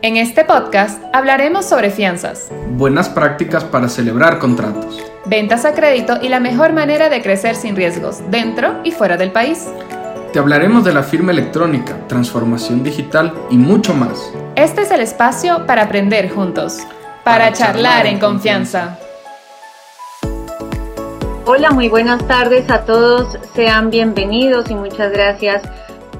En este podcast hablaremos sobre fianzas, buenas prácticas para celebrar contratos, ventas a crédito y la mejor manera de crecer sin riesgos dentro y fuera del país. Te hablaremos de la firma electrónica, transformación digital y mucho más. Este es el espacio para aprender juntos, para, charlar, en confianza. Hola, muy buenas tardes a todos. Sean bienvenidos y muchas gracias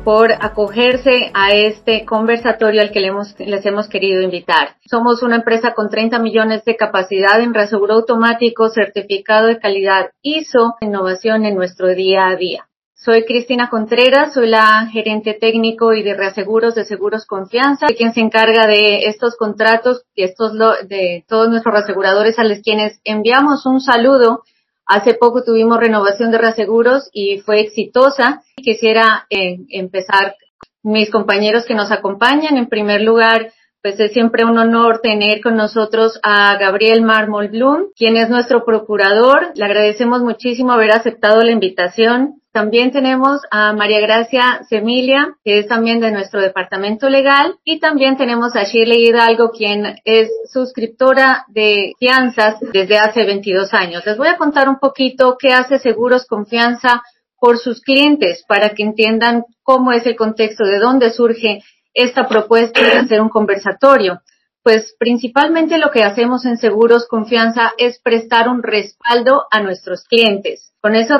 por acogerse a este conversatorio al que les hemos querido invitar. Somos una empresa con 30 millones de capacidad en reaseguro automático, certificado de calidad ISO, innovación en nuestro día a día. Soy Cristina Contreras, soy la gerente técnico y de reaseguros de Seguros Confianza, quien se encarga de estos contratos y estos de todos nuestros reaseguradores a los quienes enviamos un saludo Hace poco tuvimos renovación de reaseguros y fue exitosa. Quisiera eh, empezar mis compañeros que nos acompañan. En primer lugar, pues es siempre un honor tener con nosotros a Gabriel Marmol Blum, quien es nuestro procurador. Le agradecemos muchísimo haber aceptado la invitación. También tenemos a María Gracia Semilia, que es también de nuestro departamento legal, y también tenemos a Shirley Hidalgo, quien es suscriptora de fianzas desde hace 22 años. Les voy a contar un poquito qué hace Seguros Confianza por sus clientes para que entiendan cómo es el contexto, de dónde surge esta propuesta de hacer un conversatorio pues principalmente lo que hacemos en Seguros Confianza es prestar un respaldo a nuestros clientes. Con, eso,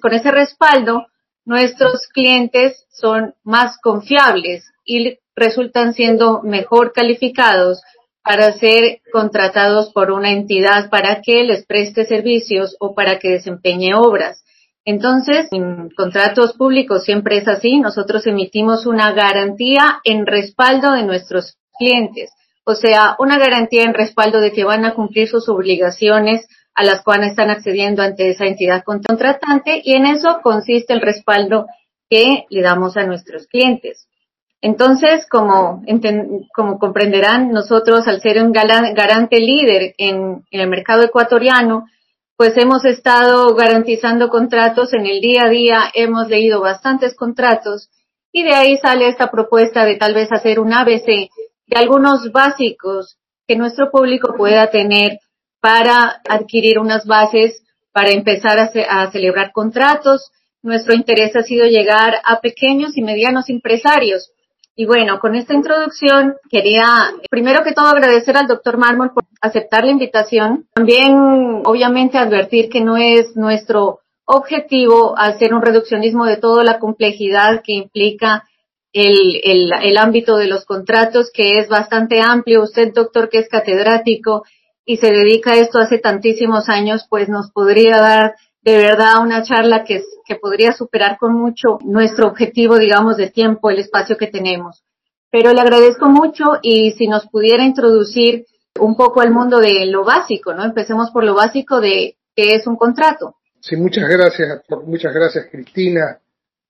con ese respaldo, nuestros clientes son más confiables y resultan siendo mejor calificados para ser contratados por una entidad para que les preste servicios o para que desempeñe obras. Entonces, en contratos públicos siempre es así. Nosotros emitimos una garantía en respaldo de nuestros clientes o sea, una garantía en respaldo de que van a cumplir sus obligaciones a las cuales están accediendo ante esa entidad contratante y en eso consiste el respaldo que le damos a nuestros clientes. Entonces, como, como comprenderán, nosotros al ser un garante líder en, en el mercado ecuatoriano, pues hemos estado garantizando contratos en el día a día, hemos leído bastantes contratos y de ahí sale esta propuesta de tal vez hacer un ABC de algunos básicos que nuestro público pueda tener para adquirir unas bases para empezar a, celebrar contratos. Nuestro interés ha sido llegar a pequeños y medianos empresarios. Y bueno, con esta introducción quería primero que todo agradecer al doctor Mármol por aceptar la invitación. También, obviamente, advertir que no es nuestro objetivo hacer un reduccionismo de toda la complejidad que implica el, el, ámbito de los contratos, que es bastante amplio. Usted, doctor, que es catedrático y se dedica a esto hace tantísimos años, pues nos podría dar de verdad una charla que, que podría superar con mucho nuestro objetivo, digamos, de tiempo, el espacio que tenemos. Pero le agradezco mucho y si nos pudiera introducir un poco al mundo de lo básico, ¿no? Empecemos por lo básico de qué es un contrato. Sí, muchas gracias, muchas gracias Cristina,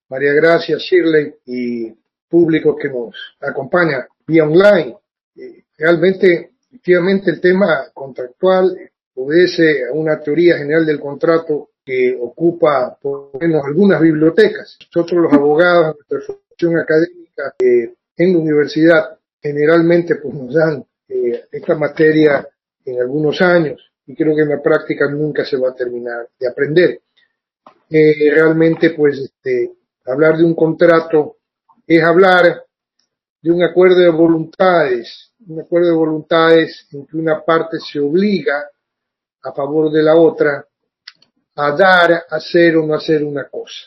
María Gracia, Shirley y público que nos acompaña vía online. Eh, realmente, efectivamente, el tema contractual obedece a una teoría general del contrato que ocupa por lo menos algunas bibliotecas. Nosotros los abogados, nuestra formación académica eh, en la universidad, generalmente pues nos dan eh, esta materia en algunos años y creo que en la práctica nunca se va a terminar de aprender. realmente pues este, hablar de un contrato es hablar de un acuerdo de voluntades, un acuerdo de voluntades en que una parte se obliga a favor de la otra a dar, hacer o no hacer una cosa.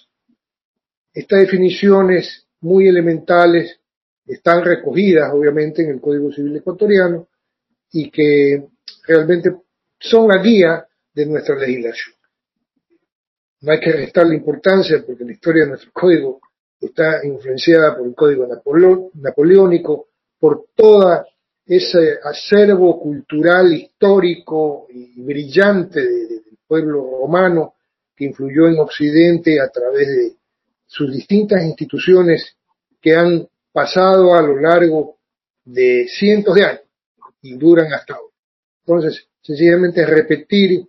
Estas definiciones muy elementales están recogidas obviamente en el Código Civil ecuatoriano y que realmente son la guía de nuestra legislación. No hay que restar la importancia porque la historia de nuestro código está influenciada por el código napoleónico, por toda ese acervo cultural, histórico y brillante del pueblo romano que influyó en Occidente a través de sus distintas instituciones que han pasado a lo largo de cientos de años y duran hasta ahora. Entonces, sencillamente repetir,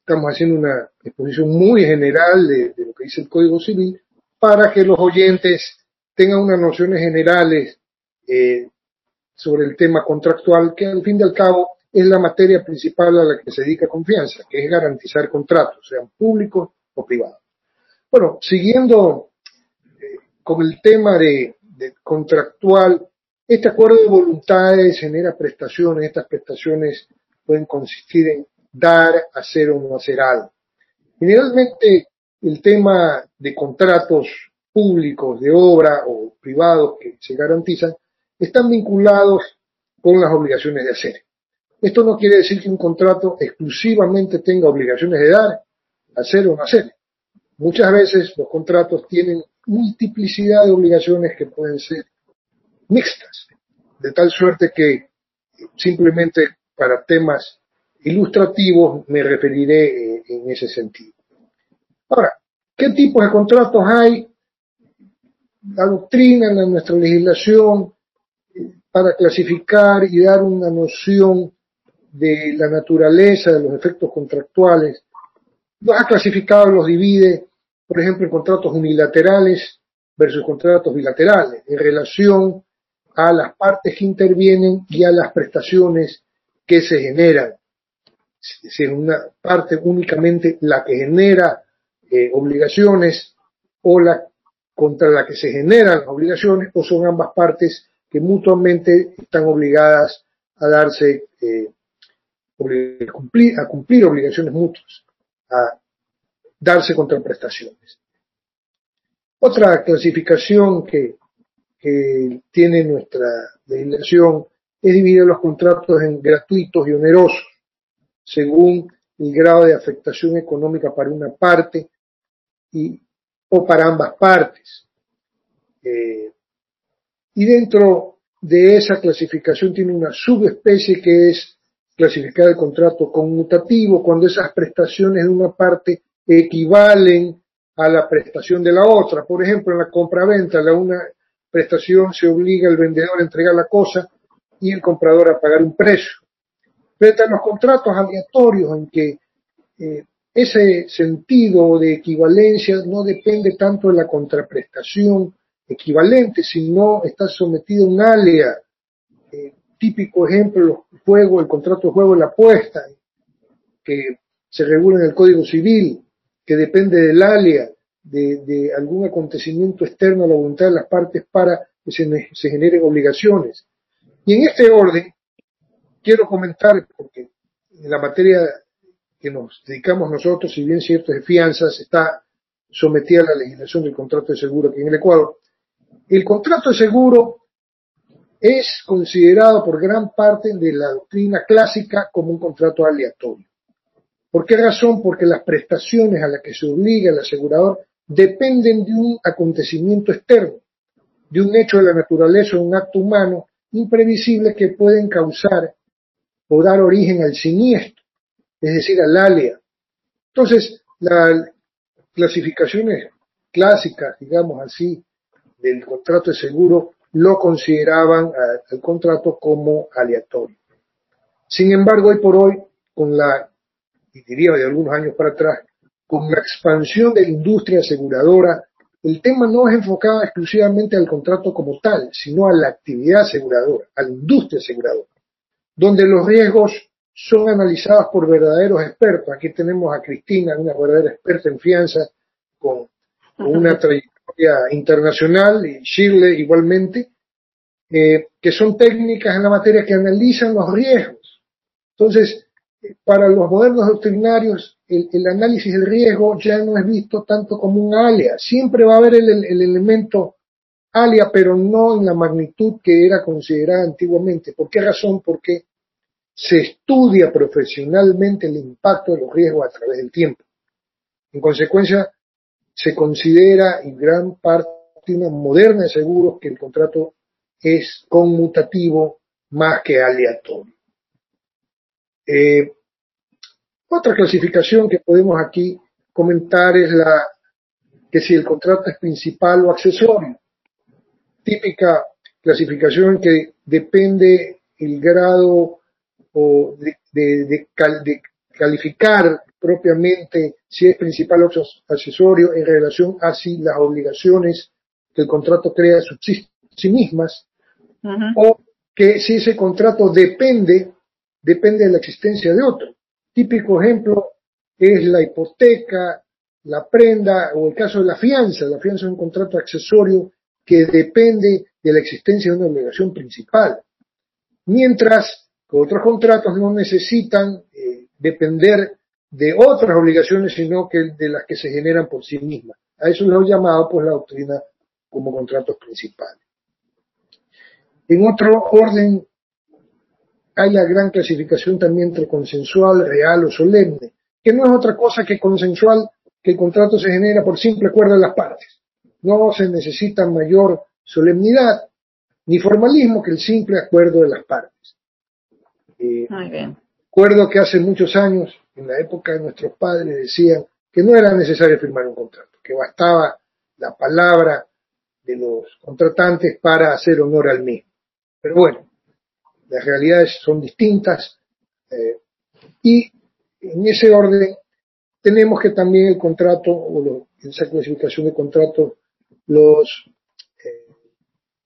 estamos haciendo una exposición muy general de lo que dice el Código Civil, para que los oyentes tengan unas nociones generales eh, sobre el tema contractual, que al fin y al cabo es la materia principal a la que se dedica confianza, que es garantizar contratos, sean públicos o privados. Bueno, siguiendo eh, con el tema de, de contractual, este acuerdo de voluntades genera prestaciones, estas prestaciones pueden consistir en dar, hacer o no hacer algo. Generalmente el tema de contratos públicos de obra o privados que se garantizan están vinculados con las obligaciones de hacer. Esto no quiere decir que un contrato exclusivamente tenga obligaciones de dar, hacer o no hacer. Muchas veces los contratos tienen multiplicidad de obligaciones que pueden ser mixtas, de tal suerte que simplemente para temas ilustrativos me referiré eh, en ese sentido. Ahora, ¿qué tipos de contratos hay? La doctrina, en nuestra legislación, para clasificar y dar una noción de la naturaleza de los efectos contractuales, ha clasificado, los divide, por ejemplo, en contratos unilaterales versus contratos bilaterales, en relación a las partes que intervienen y a las prestaciones que se generan. Si es una parte únicamente la que genera eh, obligaciones o la contra la que se generan las obligaciones o son ambas partes que mutuamente están obligadas a darse eh, a cumplir, a cumplir obligaciones mutuas, a darse contraprestaciones. Otra clasificación que que tiene nuestra legislación es dividir los contratos en gratuitos y onerosos, según el grado de afectación económica para una parte y, o para ambas partes. Eh, y dentro de esa clasificación tiene una subespecie que es clasificar el contrato conmutativo, cuando esas prestaciones de una parte equivalen a la prestación de la otra. Por ejemplo, en la compra-venta, la una prestación se obliga al vendedor a entregar la cosa y el comprador a pagar un precio. Frente a los contratos aleatorios en que eh, ese sentido de equivalencia no depende tanto de la contraprestación equivalente, sino está sometido a un alea. Eh, típico ejemplo, el juego, el contrato de juego la apuesta, que se regula en el Código Civil, que depende del alea de, algún acontecimiento externo a la voluntad de las partes para que se, generen obligaciones. Y en este orden, quiero comentar, porque en la materia que nos dedicamos nosotros, si bien cierto de fianzas, está sometida a la legislación del contrato de seguro aquí en el Ecuador. El contrato de seguro es considerado por gran parte de la doctrina clásica como un contrato aleatorio. ¿Por qué razón? Porque las prestaciones a las que se obliga el asegurador dependen de un acontecimiento externo, de un hecho de la naturaleza o un acto humano imprevisible que pueden causar o dar origen al siniestro, es decir, al alea. Entonces, las clasificaciones clásicas, digamos así, del contrato de seguro lo consideraban al contrato como aleatorio. Sin embargo, hoy por hoy, con la, y diría de algunos años para atrás, con la expansión de la industria aseguradora, el tema no es enfocado exclusivamente al contrato como tal, sino a la actividad aseguradora, a la industria aseguradora, donde los riesgos son analizados por verdaderos expertos. Aquí tenemos a Cristina, una verdadera experta en fianza, con, una trayectoria internacional, y Shirley igualmente, eh, que son técnicas en la materia que analizan los riesgos. Entonces, para los modernos doctrinarios, el, análisis del riesgo ya no es visto tanto como un alia. Siempre va a haber el, elemento alia, pero no en la magnitud que era considerada antiguamente. ¿Por qué razón? Porque se estudia profesionalmente el impacto de los riesgos a través del tiempo. En consecuencia, se considera en gran parte una moderna de seguros que el contrato es conmutativo más que aleatorio. Eh, otra clasificación que podemos aquí comentar es la que si el contrato es principal o accesorio. Típica clasificación que depende el grado o de, calificar propiamente si es principal o accesorio en relación a si las obligaciones que el contrato crea subsisten sí mismas o que si ese contrato depende, depende de la existencia de otro. Típico ejemplo es la hipoteca, la prenda o el caso de la fianza. La fianza es un contrato accesorio que depende de la existencia de una obligación principal. Mientras que otros contratos no necesitan eh, depender de otras obligaciones, sino que de las que se generan por sí mismas. A eso lo he llamado pues la doctrina como contratos principales. En otro orden, hay la gran clasificación también entre consensual, real o solemne, que no es otra cosa que consensual, que el contrato se genera por simple acuerdo de las partes. No se necesita mayor solemnidad ni formalismo que el simple acuerdo de las partes. Eh, Muy bien. Recuerdo que hace muchos años, en la época de nuestros padres, decían que no era necesario firmar un contrato, que bastaba la palabra de los contratantes para hacer honor al mismo. Pero bueno, las realidades son distintas eh, y en ese orden tenemos que también el contrato o esa clasificación de contrato los eh,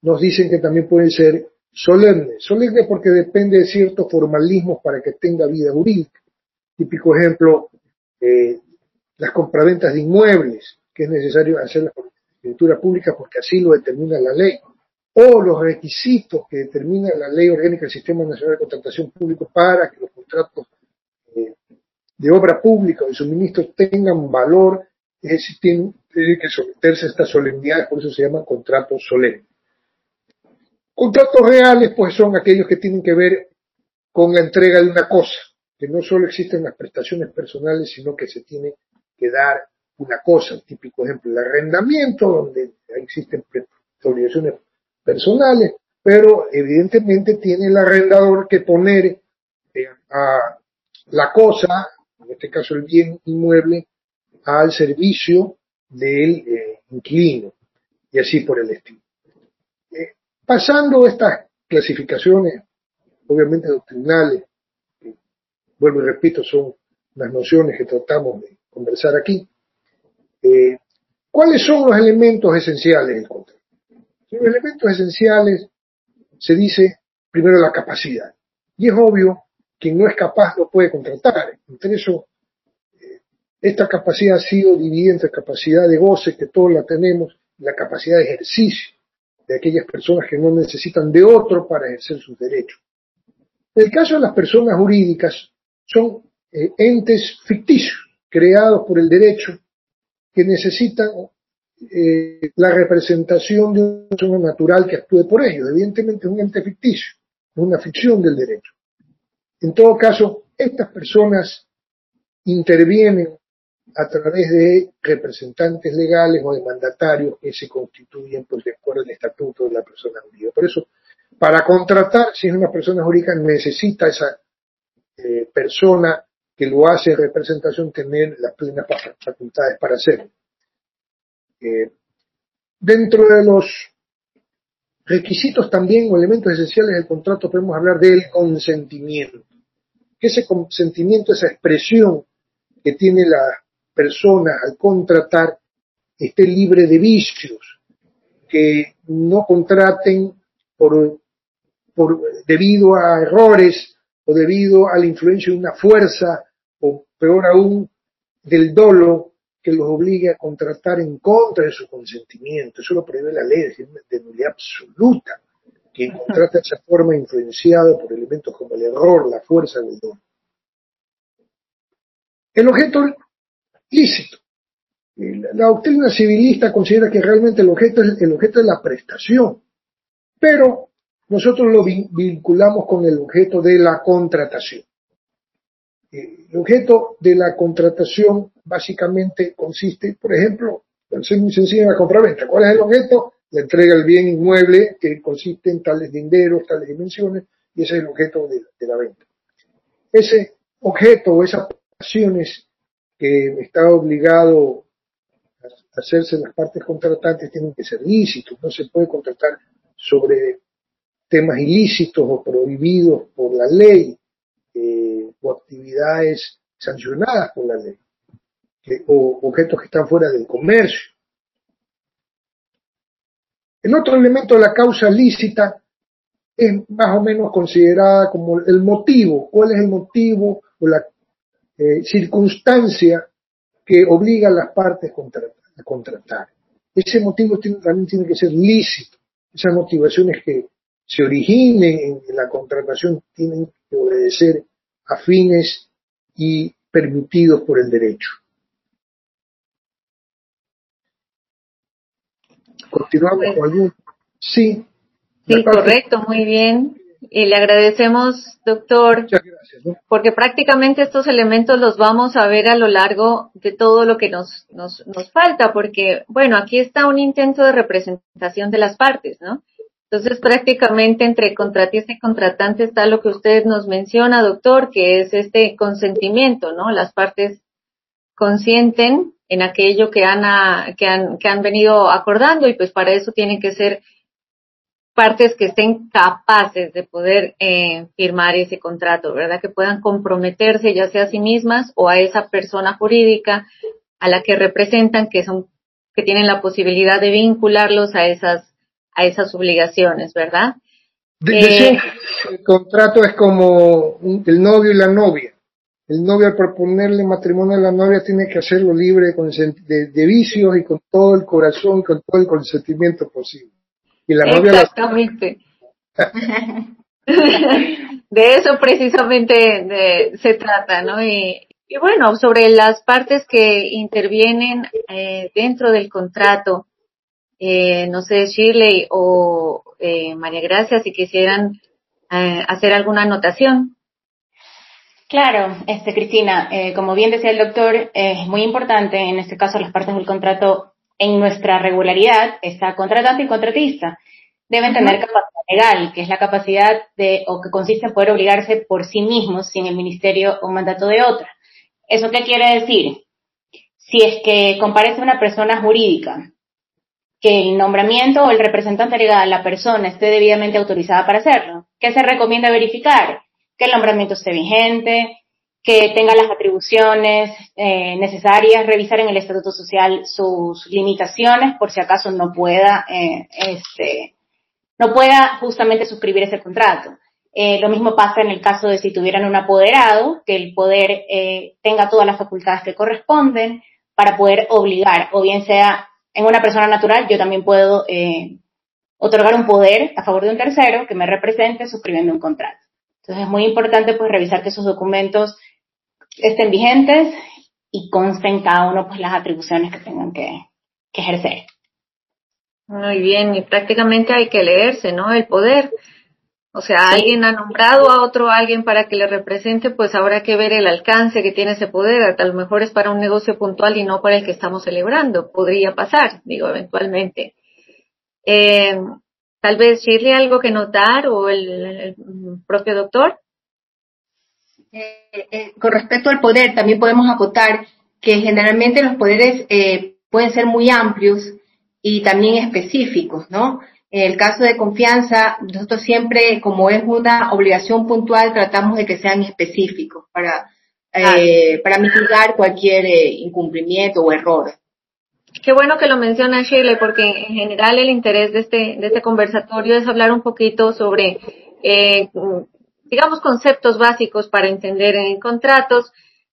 nos dicen que también pueden ser solemnes. Solemnes porque depende de ciertos formalismos para que tenga vida jurídica. Típico ejemplo, eh, las compraventas de inmuebles, que es necesario hacerlas por escritura pública porque así lo determina la ley o los requisitos que determina la Ley Orgánica del Sistema Nacional de Contratación Pública para que los contratos eh, de obra pública o de suministros tengan valor, es decir, tienen, que someterse a estas solemnidades, por eso se llaman contratos solemnes. Contratos reales, pues son aquellos que tienen que ver con la entrega de una cosa, que no solo existen las prestaciones personales, sino que se tiene que dar una cosa, típico ejemplo, el arrendamiento, donde existen obligaciones personales, pero evidentemente tiene el arrendador que poner eh, a la cosa, en este caso el bien inmueble, al servicio del eh, inquilino y así por el estilo. Eh, pasando estas clasificaciones, obviamente doctrinales, vuelvo y repito, son las nociones que tratamos de conversar aquí, ¿cuáles son los elementos esenciales del contrato? Los elementos esenciales se dice primero la capacidad. Y es obvio, quien no es capaz no puede contratar. Entre eso, eh, esta capacidad ha sido dividida entre capacidad de goce, que todos la tenemos, y la capacidad de ejercicio de aquellas personas que no necesitan de otro para ejercer sus derechos. En el caso de las personas jurídicas, son eh, entes ficticios, creados por el derecho, que necesitan eh, la representación de una persona natural que actúe por ellos. Evidentemente es un ente ficticio, es una ficción del derecho. En todo caso, estas personas intervienen a través de representantes legales o de mandatarios que se constituyen pues, de acuerdo al estatuto de la persona jurídica. Por eso, para contratar, si es una persona jurídica, necesita esa eh, persona que lo hace en representación tener las plenas facultades para hacerlo. Eh, dentro de los requisitos también o elementos esenciales del contrato podemos hablar del consentimiento. Ese consentimiento, esa expresión que tiene la persona al contratar, esté libre de vicios, que no contraten por, por, debido a errores o debido a la influencia de una fuerza o peor aún del dolo que los obligue a contratar en contra de su consentimiento. Eso lo prevé la ley de nulidad absoluta. Quien contrata de esa forma influenciado por elementos como el error, la fuerza del don. El objeto lícito. La doctrina civilista considera que realmente el objeto es el objeto de la prestación, pero nosotros lo vinculamos con el objeto de la contratación. El objeto de la contratación básicamente consiste, por ejemplo, en ser muy sencilla la compraventa. ¿Cuál es el objeto? La entrega del bien inmueble que consiste en tales dinero, tales dimensiones, y ese es el objeto de, la venta. Ese objeto o esas acciones que está obligado a hacerse las partes contratantes tienen que ser lícitos, no se puede contratar sobre temas ilícitos o prohibidos por la ley eh, o actividades sancionadas por la ley, o objetos que están fuera del comercio. El otro elemento de la causa lícita es más o menos considerada como el motivo, cuál es el motivo o la eh, circunstancia que obliga a las partes a contratar. Ese motivo también tiene que ser lícito. Esas motivaciones que se originen en la contratación tienen que obedecer a fines y permitidos por el derecho. Continuamos con algún. Sí. Sí, correcto, muy bien. Y le agradecemos, doctor, porque prácticamente estos elementos los vamos a ver a lo largo de todo lo que nos, nos, nos falta, porque, bueno, aquí está un intento de representación de las partes, ¿no? Entonces, prácticamente entre contratista y contratante está lo que usted nos menciona, doctor, que es este consentimiento, ¿no? Las partes consienten en aquello que han, que han, que han venido acordando y pues para eso tienen que ser partes que estén capaces de poder eh, firmar ese contrato, ¿verdad? Que puedan comprometerse ya sea a sí mismas o a esa persona jurídica a la que representan, que son, que tienen la posibilidad de vincularlos a esas, a esas obligaciones, ¿verdad? Eh, el contrato es como el novio y la novia. El novio al proponerle matrimonio a la novia tiene que hacerlo libre de, de vicios y con todo el corazón, con todo el consentimiento posible. Exactamente. de eso precisamente se trata, ¿no? Y, bueno, sobre las partes que intervienen eh, dentro del contrato, eh, no sé, Shirley o eh, María Gracia, si quisieran hacer alguna anotación. Claro, este, Cristina, como bien decía el doctor, es muy importante, en este caso, las partes del contrato en nuestra regularidad está contratante y contratista. Deben tener capacidad legal, que es la capacidad de, o que consiste en poder obligarse por sí mismos sin el ministerio o mandato de otra. ¿Eso qué quiere decir? Si es que comparece una persona jurídica, que el nombramiento o el representante legal, la persona, esté debidamente autorizada para hacerlo. ¿Qué se recomienda verificar? Que el nombramiento esté vigente, que tenga las atribuciones eh, necesarias, revisar en el Estatuto Social sus limitaciones por si acaso no pueda, eh, este, no pueda justamente suscribir ese contrato. Eh, lo mismo pasa en el caso de si tuvieran un apoderado, que el poder tenga todas las facultades que corresponden para poder obligar, o bien sea en una persona natural, yo también puedo otorgar un poder a favor de un tercero que me represente suscribiendo un contrato. Entonces es muy importante pues revisar que esos documentos estén vigentes y consten cada uno pues las atribuciones que tengan que, ejercer. Muy bien, y prácticamente hay que leerse, ¿no? El poder. O sea, alguien ha nombrado a otro alguien para que le represente, pues habrá que ver el alcance que tiene ese poder. A lo mejor es para un negocio puntual y no para el que estamos celebrando. Podría pasar, digo, eventualmente. Eh, tal vez Shirley algo que notar o el propio doctor. Eh, eh, con respecto al poder, también podemos acotar que generalmente los poderes eh, pueden ser muy amplios y también específicos, ¿no? En el caso de confianza, nosotros siempre, como es una obligación puntual, tratamos de que sean específicos para, para mitigar cualquier incumplimiento o error. Qué bueno que lo menciona Shirley, porque en general el interés de este, de este conversatorio es hablar un poquito sobre eh, digamos, conceptos básicos para entender en contratos.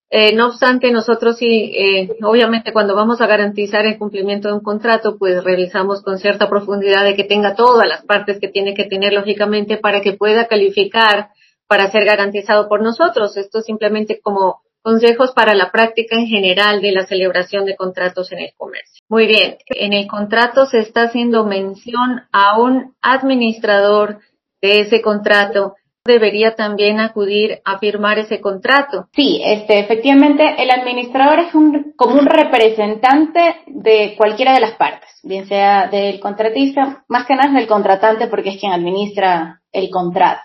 Eh, no obstante, nosotros sí, eh, obviamente cuando vamos a garantizar el cumplimiento de un contrato, pues revisamos con cierta profundidad de que tenga todas las partes que tiene que tener, lógicamente, para que pueda calificar para ser garantizado por nosotros. Esto simplemente como consejos para la práctica en general de la celebración de contratos en el comercio. Muy bien, en el contrato se está haciendo mención a un administrador de ese contrato debería también acudir a firmar ese contrato. Sí, este, efectivamente, el administrador es un, como un representante de cualquiera de las partes, bien sea del contratista, más que nada del contratante porque es quien administra el contrato.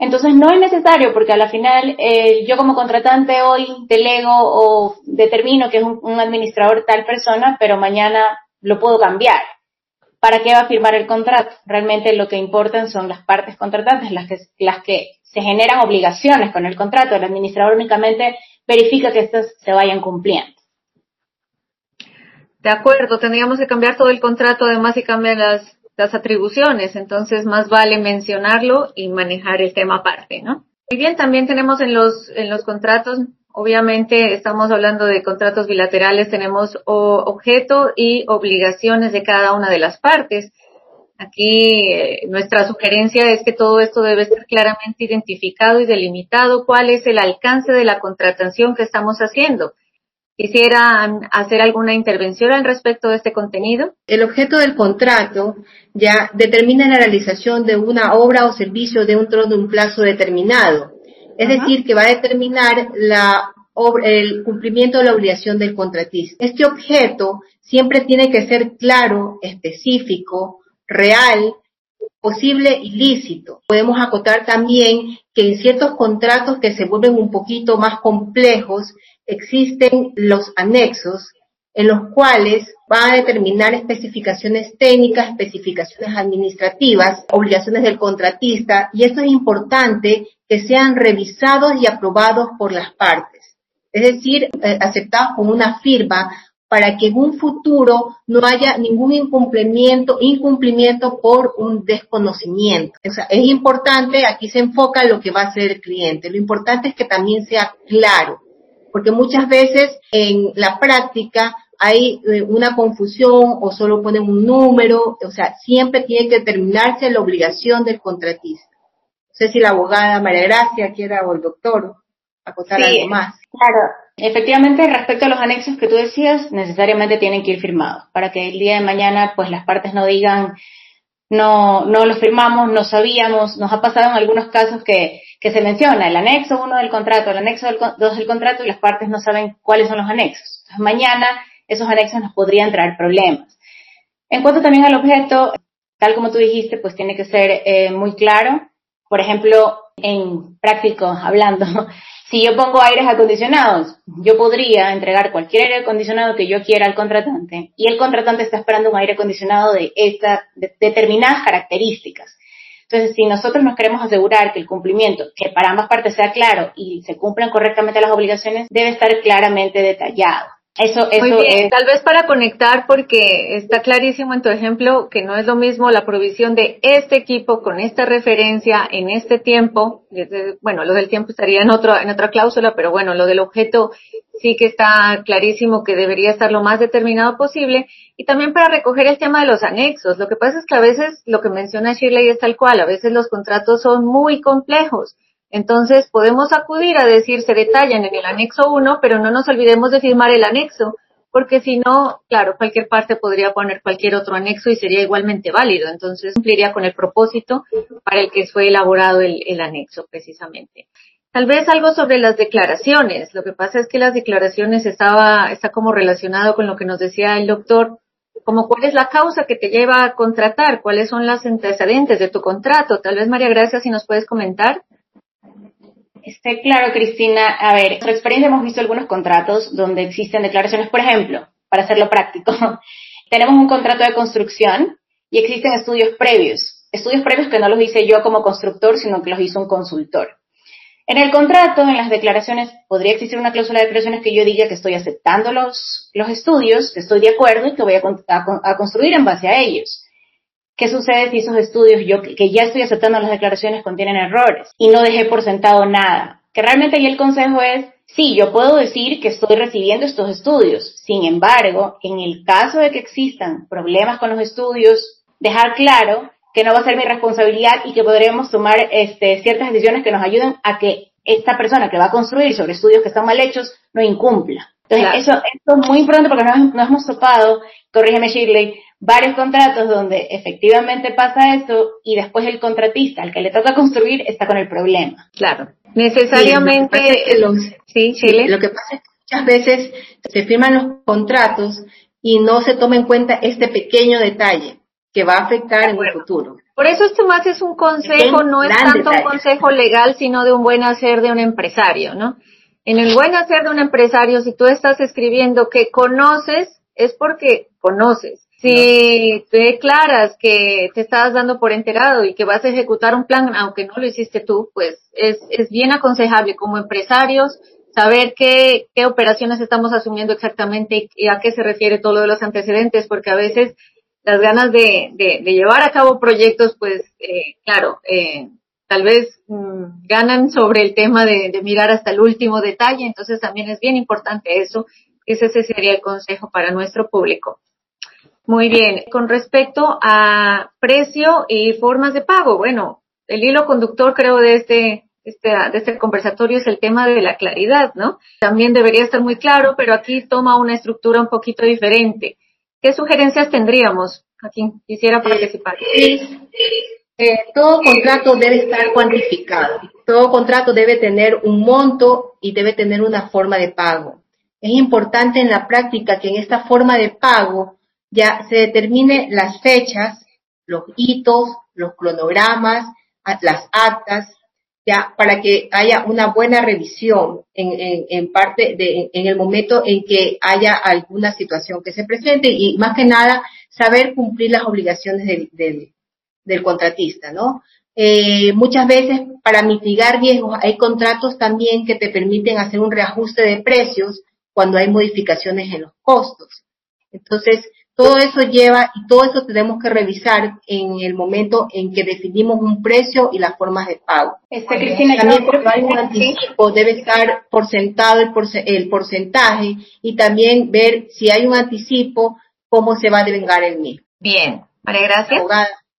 Entonces no es necesario porque a la final eh, yo como contratante hoy delego o determino que es un administrador tal persona, pero mañana lo puedo cambiar. ¿Para qué va a firmar el contrato? Realmente lo que importan son las partes contratantes, las que, las que se generan obligaciones con el contrato. El administrador únicamente verifica que estas se vayan cumpliendo. De acuerdo, tendríamos que cambiar todo el contrato, además si cambian las estas atribuciones, entonces más vale mencionarlo y manejar el tema aparte, ¿no? Y bien, también tenemos en los, en los contratos, obviamente estamos hablando de contratos bilaterales, tenemos objeto y obligaciones de cada una de las partes. Aquí eh, nuestra sugerencia es que todo esto debe ser claramente identificado y delimitado cuál es el alcance de la contratación que estamos haciendo. Quisiera hacer alguna intervención al respecto de este contenido. El objeto del contrato ya determina la realización de una obra o servicio de un trono de un plazo determinado. Es decir, que va a determinar la el cumplimiento de la obligación del contratista. Este objeto siempre tiene que ser claro, específico, real, posible y lícito. Podemos acotar también que en ciertos contratos que se vuelven un poquito más complejos, existen los anexos en los cuales van a determinar especificaciones técnicas, especificaciones administrativas, obligaciones del contratista, y esto es importante que sean revisados y aprobados por las partes. Es decir, eh, aceptados con una firma para que en un futuro no haya ningún incumplimiento, incumplimiento por un desconocimiento. O sea, es importante, aquí se enfoca lo que va a hacer el cliente. Lo importante es que también sea claro, porque muchas veces en la práctica hay eh, una confusión o solo ponen un número, o sea, siempre tiene que terminarse la obligación del contratista. No sé si la abogada María Gracia quiera o el doctor acotar algo más. Claro, efectivamente, respecto a los anexos que tú decías, necesariamente tienen que ir firmados para que el día de mañana, pues las partes no digan, no, no los firmamos, no sabíamos, nos ha pasado en algunos casos que, que se menciona el anexo 1 del contrato, el anexo 2 del contrato y las partes no saben cuáles son los anexos. Entonces, mañana esos anexos nos podrían traer problemas. En cuanto también al objeto, tal como tú dijiste, pues tiene que ser eh, muy claro. Por ejemplo, en práctico hablando, si yo pongo aires acondicionados, yo podría entregar cualquier aire acondicionado que yo quiera al contratante y el contratante está esperando un aire acondicionado de, estas determinadas características. Entonces, si nosotros nos queremos asegurar que el cumplimiento, que para ambas partes sea claro y se cumplan correctamente las obligaciones, debe estar claramente detallado. Eso, eso Muy bien. Tal vez para conectar, porque está clarísimo en tu ejemplo que no es lo mismo la provisión de este equipo con esta referencia en este tiempo. Bueno, lo del tiempo estaría en, otro, en otra cláusula, pero bueno, lo del objeto sí que está clarísimo que debería estar lo más determinado posible. Y también para recoger el tema de los anexos. Lo que pasa es que a veces lo que menciona Shirley es tal cual. A veces los contratos son muy complejos entonces podemos acudir a decir se detallan en el anexo 1, pero no nos olvidemos de firmar el anexo, porque si no, claro, cualquier parte podría poner cualquier otro anexo y sería igualmente válido. Entonces cumpliría con el propósito para el que fue elaborado el, el anexo precisamente. Tal vez algo sobre las declaraciones. Lo que pasa es que las declaraciones estaba, está como relacionado con lo que nos decía el doctor, como cuál es la causa que te lleva a contratar, cuáles son las antecedentes de tu contrato. Tal vez María Gracia, si nos puedes comentar. Este, claro, Cristina. A ver, en nuestra experiencia hemos visto algunos contratos donde existen declaraciones, por ejemplo, para hacerlo práctico, tenemos un contrato de construcción y existen estudios previos. Estudios previos que no los hice yo como constructor, sino que los hizo un consultor. En el contrato, en las declaraciones, podría existir una cláusula de declaraciones que yo diga que estoy aceptando los, los estudios, que estoy de acuerdo y que voy a, a construir en base a ellos. ¿Qué sucede si esos estudios, yo que ya estoy aceptando las declaraciones, contienen errores y no dejé por sentado nada? Que realmente ahí el consejo es, sí, yo puedo decir que estoy recibiendo estos estudios. Sin embargo, en el caso de que existan problemas con los estudios, dejar claro que no va a ser mi responsabilidad y que podremos tomar este, ciertas decisiones que nos ayuden a que esta persona que va a construir sobre estudios que están mal hechos no incumpla. Entonces, eso, es muy importante porque nos, nos hemos topado, corrígeme Shirley, varios contratos donde efectivamente pasa eso y después el contratista, al que le toca construir, está con el problema. Claro. Necesariamente, sí, Chile. Lo que pasa es que muchas veces se firman los contratos y no se toma en cuenta este pequeño detalle que va a afectar en el futuro. Por eso esto más es un consejo, no es tanto un consejo legal, sino de un buen hacer de un empresario, ¿no? En el buen hacer de un empresario, si tú estás escribiendo que conoces, es porque conoces. Si te declaras que te estás dando por enterado y que vas a ejecutar un plan, aunque no lo hiciste tú, pues es, es bien aconsejable como empresarios saber qué, operaciones estamos asumiendo exactamente y a qué se refiere todo lo de los antecedentes, porque a veces las ganas de, llevar a cabo proyectos, pues, eh, claro, eh, tal vez mm, ganan sobre el tema de, mirar hasta el último detalle, entonces también es bien importante eso, ese sería el consejo para nuestro público. Muy bien, con respecto a precio y formas de pago, bueno, el hilo conductor creo de este, este, de este conversatorio es el tema de la claridad, ¿no? También debería estar muy claro, pero aquí toma una estructura un poquito diferente. ¿Qué sugerencias tendríamos? Aquí quisiera participar. Eh, todo contrato debe estar cuantificado. Todo contrato debe tener un monto y debe tener una forma de pago. Es importante en la práctica que en esta forma de pago ya se determine las fechas, los hitos, los cronogramas, las actas, ya para que haya una buena revisión en, parte de, en el momento en que haya alguna situación que se presente y más que nada saber cumplir las obligaciones del, del, contratista, ¿no? Eh, muchas veces para mitigar riesgos hay contratos también que te permiten hacer un reajuste de precios cuando hay modificaciones en los costos. Entonces, todo eso lleva y todo eso tenemos que revisar en el momento en que definimos un precio y las formas de pago. Este, Cristina, También cuando hay un anticipo debe estar por sentado el, el porcentaje y también ver si hay un anticipo, cómo se va a devengar el mismo. Bien, María Gracias.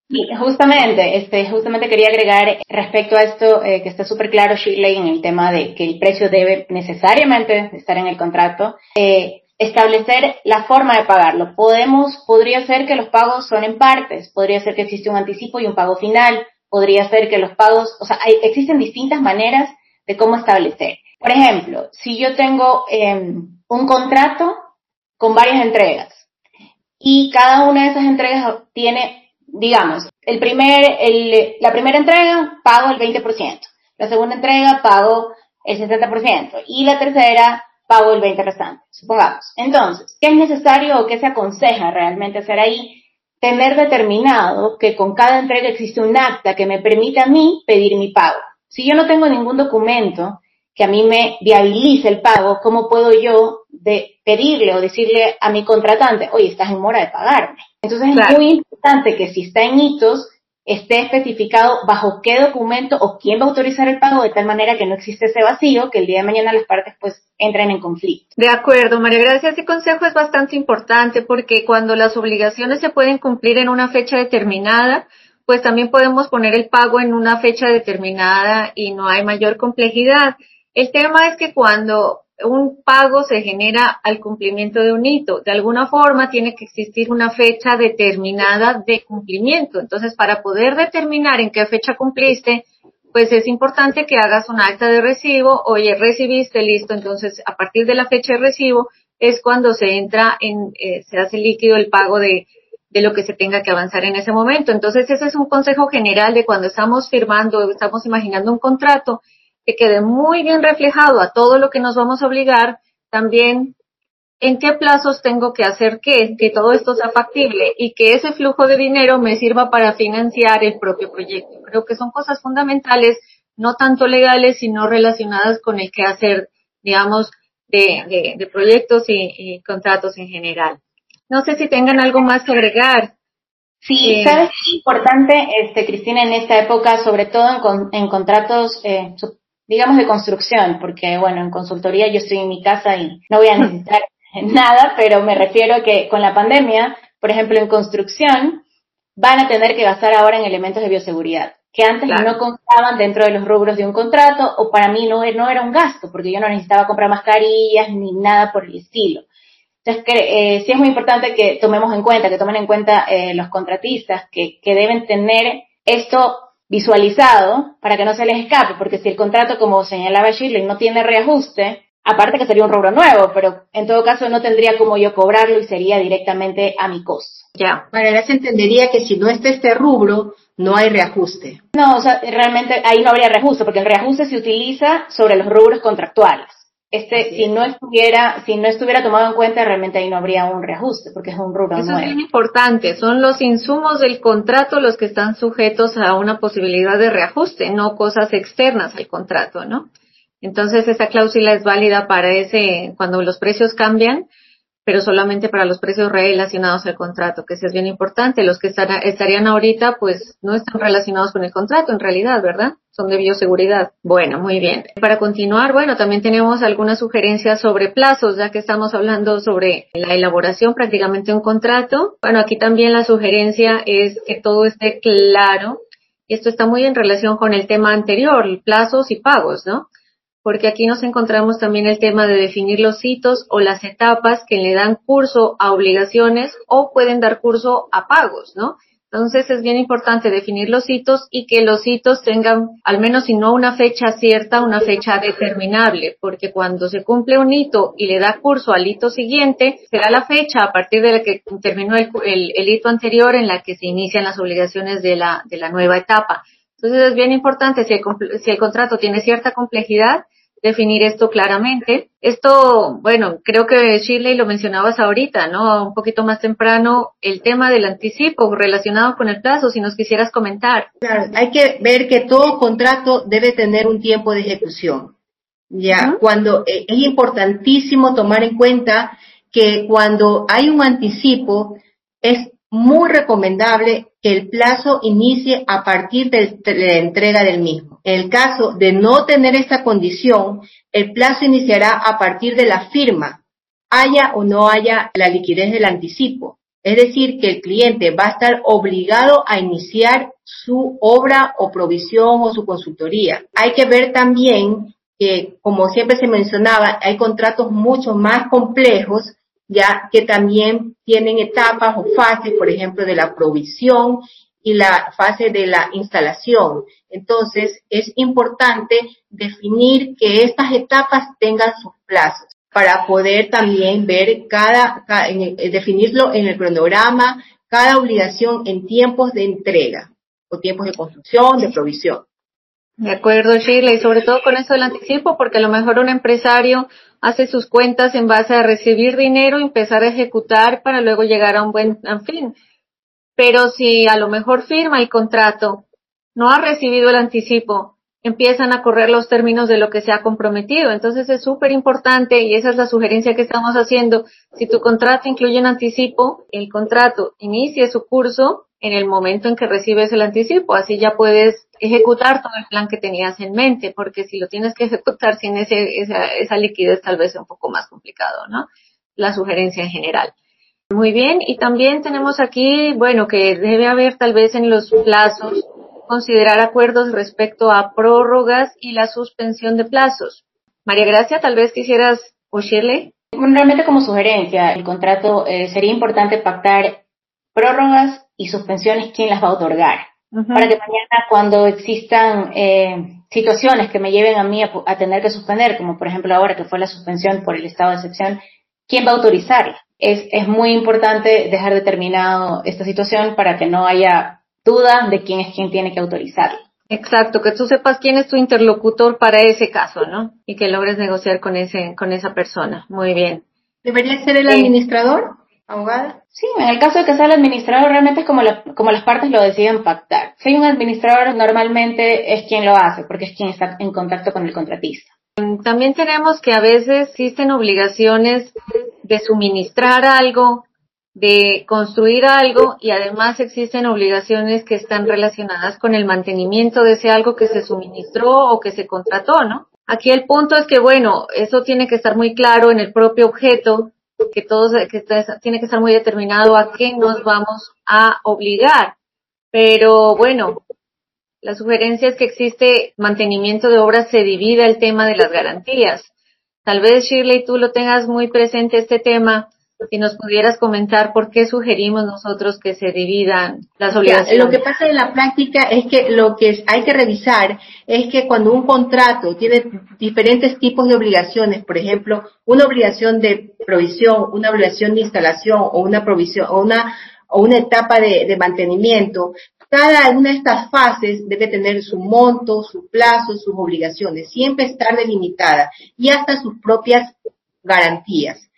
Sí, justamente, este, justamente quería agregar respecto a esto eh, que está súper claro Shirley en el tema de que el precio debe necesariamente estar en el contrato. Eh, establecer la forma de pagarlo. Podemos, podría ser que los pagos son en partes, podría ser que existe un anticipo y un pago final, podría ser que los pagos, o sea, hay, existen distintas maneras de cómo establecer. Por ejemplo, si yo tengo em, un contrato con varias entregas y cada una de esas entregas tiene, digamos, el primer, el, la primera entrega pago el 20%, la segunda entrega pago el 60% y la tercera pago el 20 restante, supongamos. Entonces, ¿qué es necesario o qué se aconseja realmente hacer ahí? Tener determinado que con cada entrega existe un acta que me permita a mí pedir mi pago. Si yo no tengo ningún documento que a mí me viabilice el pago, ¿cómo puedo yo de pedirle o decirle a mi contratante, oye, estás en mora de pagarme? Entonces es muy importante que si está en hitos, esté especificado bajo qué documento o quién va a autorizar el pago de tal manera que no existe ese vacío que el día de mañana las partes pues entren en conflicto. De acuerdo, María Gracia, ese consejo es bastante importante porque cuando las obligaciones se pueden cumplir en una fecha determinada, pues también podemos poner el pago en una fecha determinada y no hay mayor complejidad. El tema es que cuando un pago se genera al cumplimiento de un hito. De alguna forma tiene que existir una fecha determinada de cumplimiento. Entonces, para poder determinar en qué fecha cumpliste, pues es importante que hagas un acta de recibo. Oye, recibiste, listo. Entonces, a partir de la fecha de recibo es cuando se entra en, eh, se hace líquido el pago de, de lo que se tenga que avanzar en ese momento. Entonces, ese es un consejo general de cuando estamos firmando, estamos imaginando un contrato que quede muy bien reflejado a todo lo que nos vamos a obligar, también en qué plazos tengo que hacer qué, que todo esto sea factible y que ese flujo de dinero me sirva para financiar el propio proyecto. Creo que son cosas fundamentales, no tanto legales, sino relacionadas con el quehacer, digamos, de, de, proyectos y, contratos en general. No sé si tengan algo más que agregar. Sí, eh, sabes es importante, este, Cristina, en esta época, sobre todo en, en contratos eh, digamos, de construcción, porque, bueno, en consultoría yo estoy en mi casa y no voy a necesitar nada, pero me refiero a que con la pandemia, por ejemplo, en construcción, van a tener que gastar ahora en elementos de bioseguridad, que antes no contaban dentro de los rubros de un contrato o para mí no, no era un gasto, porque yo no necesitaba comprar mascarillas ni nada por el estilo. Entonces, eh, sí es muy importante que tomemos en cuenta, que tomen en cuenta eh, los contratistas, que, que deben tener esto visualizado para que no se les escape, porque si el contrato, como señalaba Shirley, no tiene reajuste, aparte que sería un rubro nuevo, pero en todo caso no tendría como yo cobrarlo y sería directamente a mi costo. Ya. Para se entendería que si no está este rubro, no hay reajuste. No, o sea, realmente ahí no habría reajuste, porque el reajuste se utiliza sobre los rubros contractuales. Este, si no estuviera, si no estuviera tomado en cuenta, realmente ahí no habría un reajuste, porque es un rubro Eso es muy importante. Son los insumos del contrato los que están sujetos a una posibilidad de reajuste, no cosas externas al contrato, ¿no? Entonces, esa cláusula es válida para ese, cuando los precios cambian, pero solamente para los precios relacionados al contrato, que eso es bien importante. Los que estarían ahorita, pues no están relacionados con el contrato en realidad, ¿verdad? De bioseguridad. Bueno, muy bien. Para continuar, bueno, también tenemos algunas sugerencias sobre plazos, ya que estamos hablando sobre la elaboración prácticamente de un contrato. Bueno, aquí también la sugerencia es que todo esté claro. Esto está muy en relación con el tema anterior, plazos y pagos, ¿no? porque aquí nos encontramos también el tema de definir los hitos o las etapas que le dan curso a obligaciones o pueden dar curso a pagos, ¿no? Entonces es bien importante definir los hitos y que los hitos tengan, al menos si no una fecha cierta, una fecha determinable, porque cuando se cumple un hito y le da curso al hito siguiente, será la fecha a partir de la que terminó el, el hito anterior en la que se inician las obligaciones de la, de la nueva etapa. Entonces es bien importante, si el, si el contrato tiene cierta complejidad, definir esto claramente. Esto, bueno, creo que Shirley lo mencionabas ahorita, ¿no? Un poquito más temprano, el tema del anticipo relacionado con el plazo, si nos quisieras comentar. Claro, hay que ver que todo contrato debe tener un tiempo de ejecución. Ya, cuando eh, es importantísimo tomar en cuenta que cuando hay un anticipo, es muy recomendable que el plazo inicie a partir de la entrega del mismo. En el caso de no tener esta condición, el plazo iniciará a partir de la firma, haya o no haya la liquidez del anticipo. Es decir, que el cliente va a estar obligado a iniciar su obra o provisión o su consultoría. Hay que ver también que, como siempre se mencionaba, hay contratos mucho más complejos ya que también tienen etapas o fases, por ejemplo, de la provisión y la fase de la instalación. Entonces, es importante definir que estas etapas tengan sus plazos para poder también ver cada, eh, definirlo en el cronograma, cada obligación en tiempos de entrega o tiempos de construcción, de provisión. De acuerdo, Sheila, y sobre todo con eso del anticipo, porque a lo mejor un empresario hace sus cuentas en base a recibir dinero, empezar a ejecutar para luego llegar a un buen fin. Pero si a lo mejor firma el contrato, no ha recibido el anticipo, empiezan a correr los términos de lo que se ha comprometido. Entonces es súper importante y esa es la sugerencia que estamos haciendo. Si tu contrato incluye un anticipo, el contrato inicie su curso en el momento en que recibes el anticipo. Así ya puedes ejecutar todo el plan que tenías en mente, porque si lo tienes que ejecutar sin ese, esa, esa liquidez tal vez es un poco más complicado, ¿no? La sugerencia en general. Muy bien, y también tenemos aquí, bueno, que debe haber tal vez en los plazos considerar acuerdos respecto a prórrogas y la suspensión de plazos. María Gracia, tal vez quisieras oírle. Realmente como sugerencia, el contrato eh, sería importante pactar prórrogas y suspensiones, quién las va a otorgar. Para que mañana cuando existan eh, situaciones que me lleven a mí a, tener que suspender, como por ejemplo ahora que fue la suspensión por el estado de excepción, ¿quién va a autorizarla? Es, es muy importante dejar determinado esta situación para que no haya duda de quién es quien tiene que autorizarla. Exacto, que tú sepas quién es tu interlocutor para ese caso, ¿no? Y que logres negociar con ese, con esa persona. Muy bien. ¿Debería ser el administrador? Sí, en el caso de que sea el administrador, realmente es como, como las partes lo deciden pactar. Si un administrador, normalmente es quien lo hace, porque es quien está en contacto con el contratista. También tenemos que a veces existen obligaciones de suministrar algo, de construir algo y además existen obligaciones que están relacionadas con el mantenimiento de ese algo que se suministró o que se contrató, ¿no? Aquí el punto es que, bueno, eso tiene que estar muy claro en el propio objeto que todos, que tiene que estar muy determinado a qué nos vamos a obligar. Pero bueno, la sugerencia es que existe mantenimiento de obras, se divide el tema de las garantías. Tal vez Shirley tú lo tengas muy presente este tema si nos pudieras comentar por qué sugerimos nosotros que se dividan las obligaciones. lo que pasa en la práctica es que lo que hay que revisar es que cuando un contrato tiene diferentes tipos de obligaciones, por ejemplo, una obligación de provisión, una obligación de instalación o una provisión o una o una etapa de, de mantenimiento, cada una de estas fases debe tener su monto, su plazo, sus obligaciones, siempre estar delimitada y hasta sus propias garantías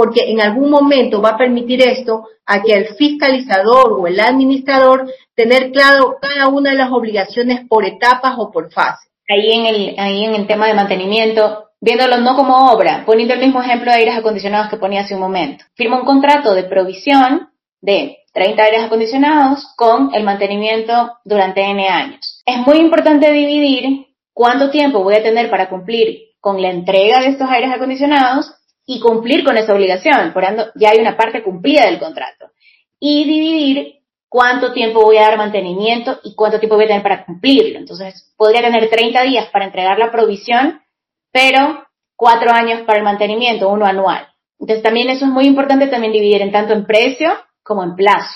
porque en algún momento va a permitir esto a que el fiscalizador o el administrador tener claro cada una de las obligaciones por etapas o por fases. Ahí en el, ahí en el tema de mantenimiento, viéndolo no como obra, poniendo el mismo ejemplo de aires acondicionados que ponía hace un momento. Firma un contrato de provisión de 30 aires acondicionados con el mantenimiento durante N años. Es muy importante dividir cuánto tiempo voy a tener para cumplir con la entrega de estos aires acondicionados y cumplir con esa obligación. Por ende, ya hay una parte cumplida del contrato. Y dividir cuánto tiempo voy a dar mantenimiento y cuánto tiempo voy a tener para cumplirlo. Entonces, podría tener 30 días para entregar la provisión, pero cuatro años para el mantenimiento, uno anual. Entonces, también eso es muy importante también dividir en tanto en precio como en plazo,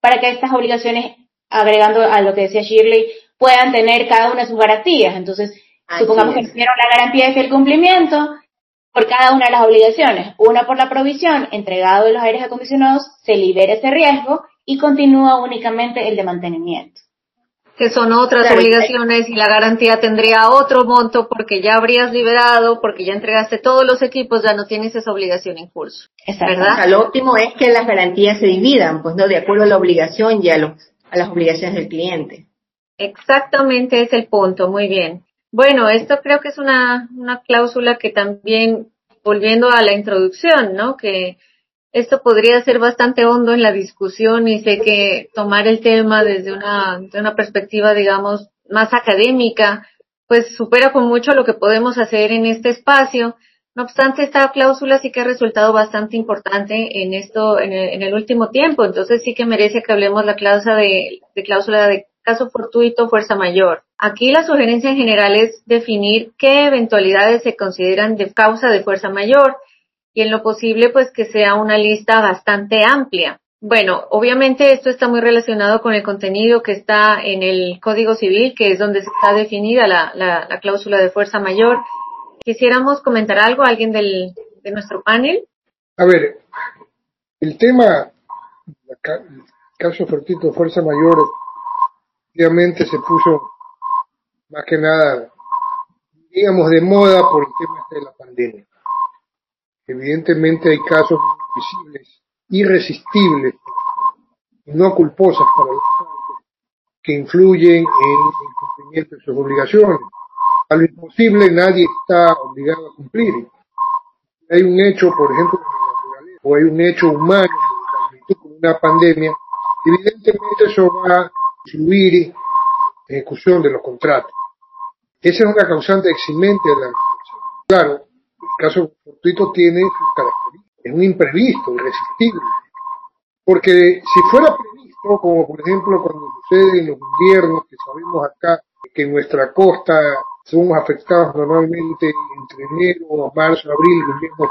para que estas obligaciones, agregando a lo que decía Shirley, puedan tener cada una sus garantías. Entonces, supongamos que tuvieron la garantía de el cumplimiento por cada una de las obligaciones. Una por la provisión, entregado de los aires acondicionados, se libera ese riesgo y continúa únicamente el de mantenimiento. Que son otras obligaciones y la garantía tendría otro monto porque ya habrías liberado, porque ya entregaste todos los equipos, ya no tienes esa obligación en curso. ¿Verdad? lo óptimo es que las garantías se dividan, pues no de acuerdo a la obligación y a, a las obligaciones del cliente. Exactamente es el punto, muy bien. Bueno, esto creo que es una, una cláusula que también, volviendo a la introducción, ¿no? Que esto podría ser bastante hondo en la discusión y sé que tomar el tema desde una, de una perspectiva, digamos, más académica, pues supera con mucho lo que podemos hacer en este espacio. No obstante, esta cláusula sí que ha resultado bastante importante en esto, en el, último tiempo. Entonces sí que merece que hablemos la cláusula de, de cláusula de caso fortuito, fuerza mayor. Aquí la sugerencia en general es definir qué eventualidades se consideran de causa de fuerza mayor y en lo posible pues que sea una lista bastante amplia. Bueno, obviamente esto está muy relacionado con el contenido que está en el Código Civil, que es donde está definida la, la, cláusula de fuerza mayor. Quisiéramos comentar algo, alguien del, de nuestro panel. A ver, el tema, caso fortuito fuerza mayor, obviamente se puso más que nada, digamos, de moda por el tema este de la pandemia. Evidentemente hay casos visibles, irresistibles no culposas para los que influyen en el cumplimiento de sus obligaciones. A lo imposible nadie está obligado a cumplir. Hay un hecho, por ejemplo, o hay un hecho humano, una pandemia, evidentemente eso va en ejecución de los contratos. Esa es una causante eximente de la Claro, el caso fortuito tiene sus características. Es un imprevisto, irresistible. Porque si fuera previsto, como por ejemplo cuando sucede en los inviernos, que sabemos acá que en nuestra costa somos afectados normalmente entre enero, marzo, abril, invierno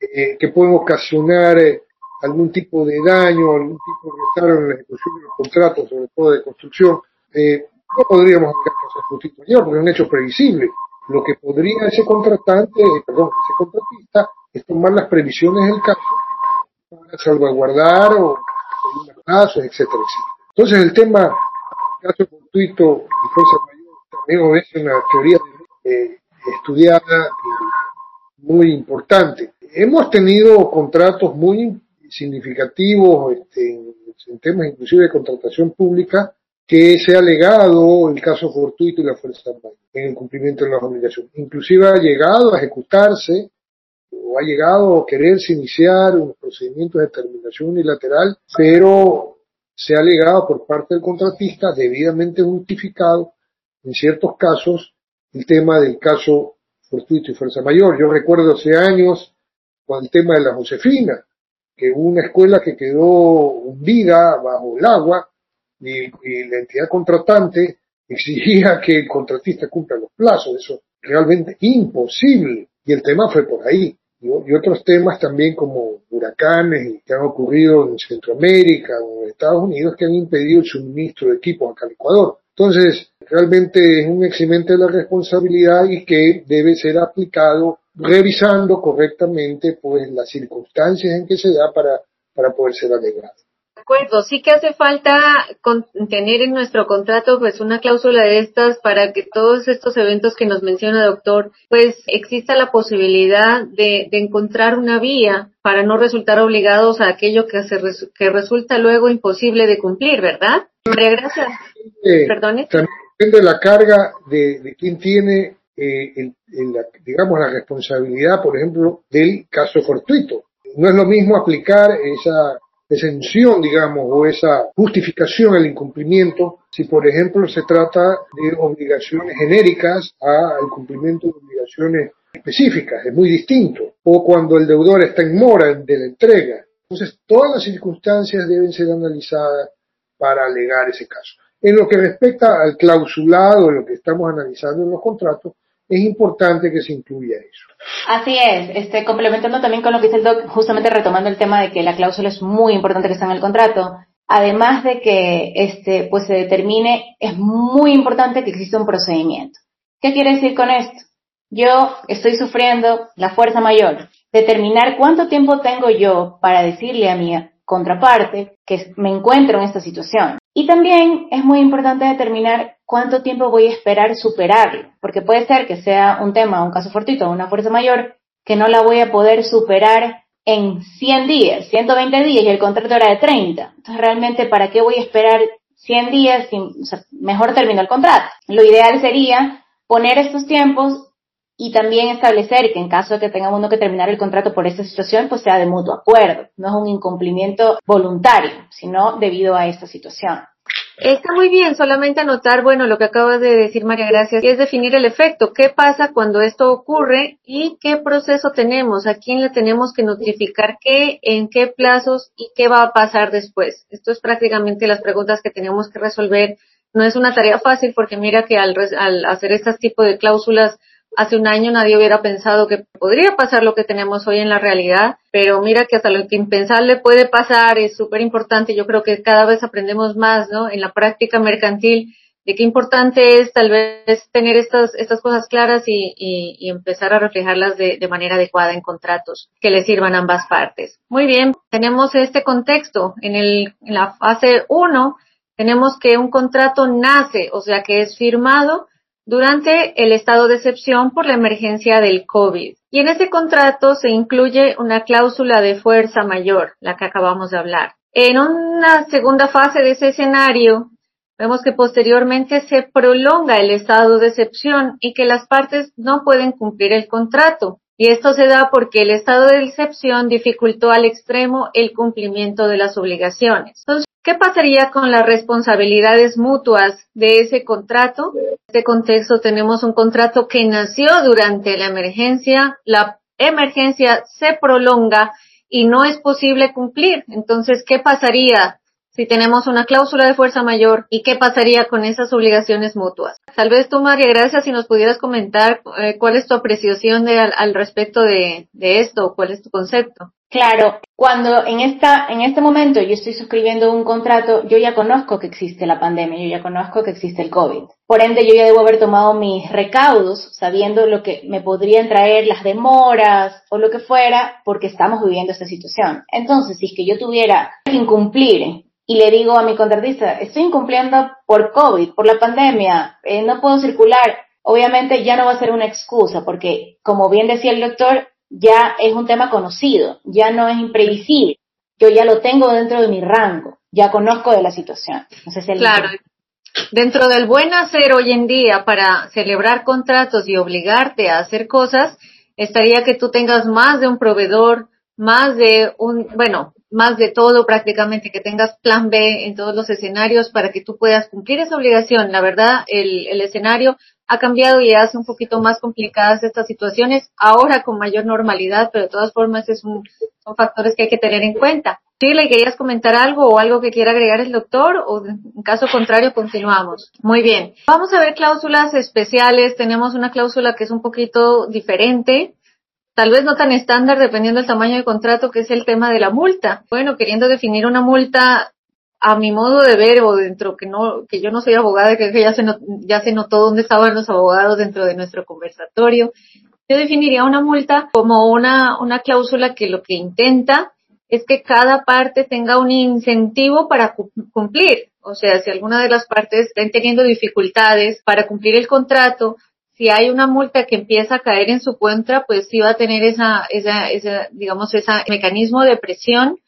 eh, que pueden ocasionar eh, algún tipo de daño, algún tipo de retardo en la ejecución de los contratos, sobre todo de construcción, eh, no podríamos hablar caso fortuito mayor, porque es un hecho previsible. Lo que podría ese contratante, eh, perdón, ese contratista, es tomar las previsiones del caso para salvaguardar o plazos, etcétera, etcétera. Entonces el tema caso fortuito y fuerza mayor también es una teoría eh, estudiada muy importante. Hemos tenido contratos muy significativos este, en, en temas inclusive de contratación pública que se ha legado el caso fortuito y la fuerza en el cumplimiento de las obligaciones. Inclusive ha llegado a ejecutarse o ha llegado a quererse iniciar un procedimiento de determinación unilateral, pero se ha legado por parte del contratista debidamente justificado en ciertos casos el tema del caso fortuito y fuerza mayor. Yo recuerdo hace años con el tema de la Josefina, que hubo una escuela que quedó hundida bajo el agua y, la entidad contratante exigía que el contratista cumpla los plazos. Eso realmente imposible. Y el tema fue por ahí. Y, otros temas también como huracanes que han ocurrido en Centroamérica o en Estados Unidos que han impedido el suministro de equipos acá al Ecuador. Entonces, realmente es un eximente de la responsabilidad y que debe ser aplicado revisando correctamente pues las circunstancias en que se da para, para poder ser alegado acuerdo, sí que hace falta tener en nuestro contrato pues una cláusula de estas para que todos estos eventos que nos menciona doctor, pues exista la posibilidad de, encontrar una vía para no resultar obligados a aquello que, se que resulta luego imposible de cumplir, ¿verdad? María, gracias. Perdone. También depende la carga de, de quien tiene eh, digamos, la responsabilidad, por ejemplo, del caso fortuito. No es lo mismo aplicar esa exención, digamos, o esa justificación al incumplimiento si, por ejemplo, se trata de obligaciones genéricas al cumplimiento de obligaciones específicas, es muy distinto. O cuando el deudor está en mora de la entrega. Entonces, todas las circunstancias deben ser analizadas para alegar ese caso. En lo que respecta al clausulado, lo que estamos analizando en los contratos, es importante que se incluya eso. Así es, este, complementando también con lo que dice el doc, justamente retomando el tema de que la cláusula es muy importante que está en el contrato, además de que este, pues se determine, es muy importante que exista un procedimiento. ¿Qué quiere decir con esto? Yo estoy sufriendo la fuerza mayor. Determinar cuánto tiempo tengo yo para decirle a mi contraparte que me encuentro en esta situación. Y también es muy importante determinar cuánto tiempo voy a esperar superarlo, porque puede ser que sea un tema, un caso fortuito, una fuerza mayor, que no la voy a poder superar en 100 días, 120 días y el contrato era de 30. Entonces, realmente, ¿para qué voy a esperar 100 días? mejor termino el contrato. Lo ideal sería poner estos tiempos y también establecer que en caso de que tengamos uno que terminar el contrato por esta situación, pues sea de mutuo acuerdo. No es un incumplimiento voluntario, sino debido a esta situación. Está muy bien, solamente anotar, bueno, lo que acaba de decir María Gracia, es definir el efecto. ¿Qué pasa cuando esto ocurre y qué proceso tenemos? ¿A quién le tenemos que notificar qué, en qué plazos y qué va a pasar después? Esto es prácticamente las preguntas que tenemos que resolver. No es una tarea fácil porque mira que al, al hacer este tipo de cláusulas Hace un año nadie hubiera pensado que podría pasar lo que tenemos hoy en la realidad, pero mira que hasta lo que impensable puede pasar es súper importante. Yo creo que cada vez aprendemos más, ¿no? En la práctica mercantil de qué importante es tal vez tener estas, estas cosas claras y, y, empezar a reflejarlas de, de, manera adecuada en contratos que le sirvan a ambas partes. Muy bien, tenemos este contexto. En, el, en la fase 1 tenemos que un contrato nace, o sea que es firmado durante el estado de excepción por la emergencia del COVID. Y en ese contrato se incluye una cláusula de fuerza mayor, la que acabamos de hablar. En una segunda fase de ese escenario, vemos que posteriormente se prolonga el estado de excepción y que las partes no pueden cumplir el contrato. Y esto se da porque el estado de excepción dificultó al extremo el cumplimiento de las obligaciones. ¿Qué pasaría con las responsabilidades mutuas de ese contrato? En este contexto tenemos un contrato que nació durante la emergencia, la emergencia se prolonga y no es posible cumplir. Entonces, ¿qué pasaría si tenemos una cláusula de fuerza mayor y qué pasaría con esas obligaciones mutuas? Tal vez tú, María Gracias, si nos pudieras comentar eh, cuál es tu apreciación al, respecto de, de esto, cuál es tu concepto. Claro, cuando en esta, en este momento yo estoy suscribiendo un contrato, yo ya conozco que existe la pandemia, yo ya conozco que existe el COVID. Por ende, yo ya debo haber tomado mis recaudos sabiendo lo que me podrían traer las demoras o lo que fuera, porque estamos viviendo esta situación. Entonces, si es que yo tuviera que incumplir y le digo a mi contratista, estoy incumpliendo por COVID, por la pandemia, eh, no puedo circular, obviamente ya no va a ser una excusa, porque como bien decía el doctor, ya es un tema conocido, ya no es imprevisible. Yo ya lo tengo dentro de mi rango, ya conozco de la situación. claro. Dentro del buen hacer hoy en día para celebrar contratos y obligarte a hacer cosas, estaría que tú tengas más de un proveedor, más de un, bueno, más de todo prácticamente, que tengas plan B en todos los escenarios para que tú puedas cumplir esa obligación. La verdad, el, el escenario ha cambiado y hace un poquito más complicadas estas situaciones, ahora con mayor normalidad, pero de todas formas es un, son factores que hay que tener en cuenta. Si ¿le querías comentar algo o algo que quiera agregar el doctor o en caso contrario continuamos? Muy bien. Vamos a ver cláusulas especiales. Tenemos una cláusula que es un poquito diferente, tal vez no tan estándar dependiendo del tamaño del contrato, que es el tema de la multa. Bueno, queriendo definir una multa a mi modo de ver o dentro que no que yo no soy abogada que, ya se ya se notó dónde estaban los abogados dentro de nuestro conversatorio yo definiría una multa como una una cláusula que lo que intenta es que cada parte tenga un incentivo para cumplir. O sea si alguna de las partes están teniendo dificultades para cumplir el contrato si hay una multa que empieza a caer en su contra pues sí va a tener esa esa esa digamos ese mecanismo de presión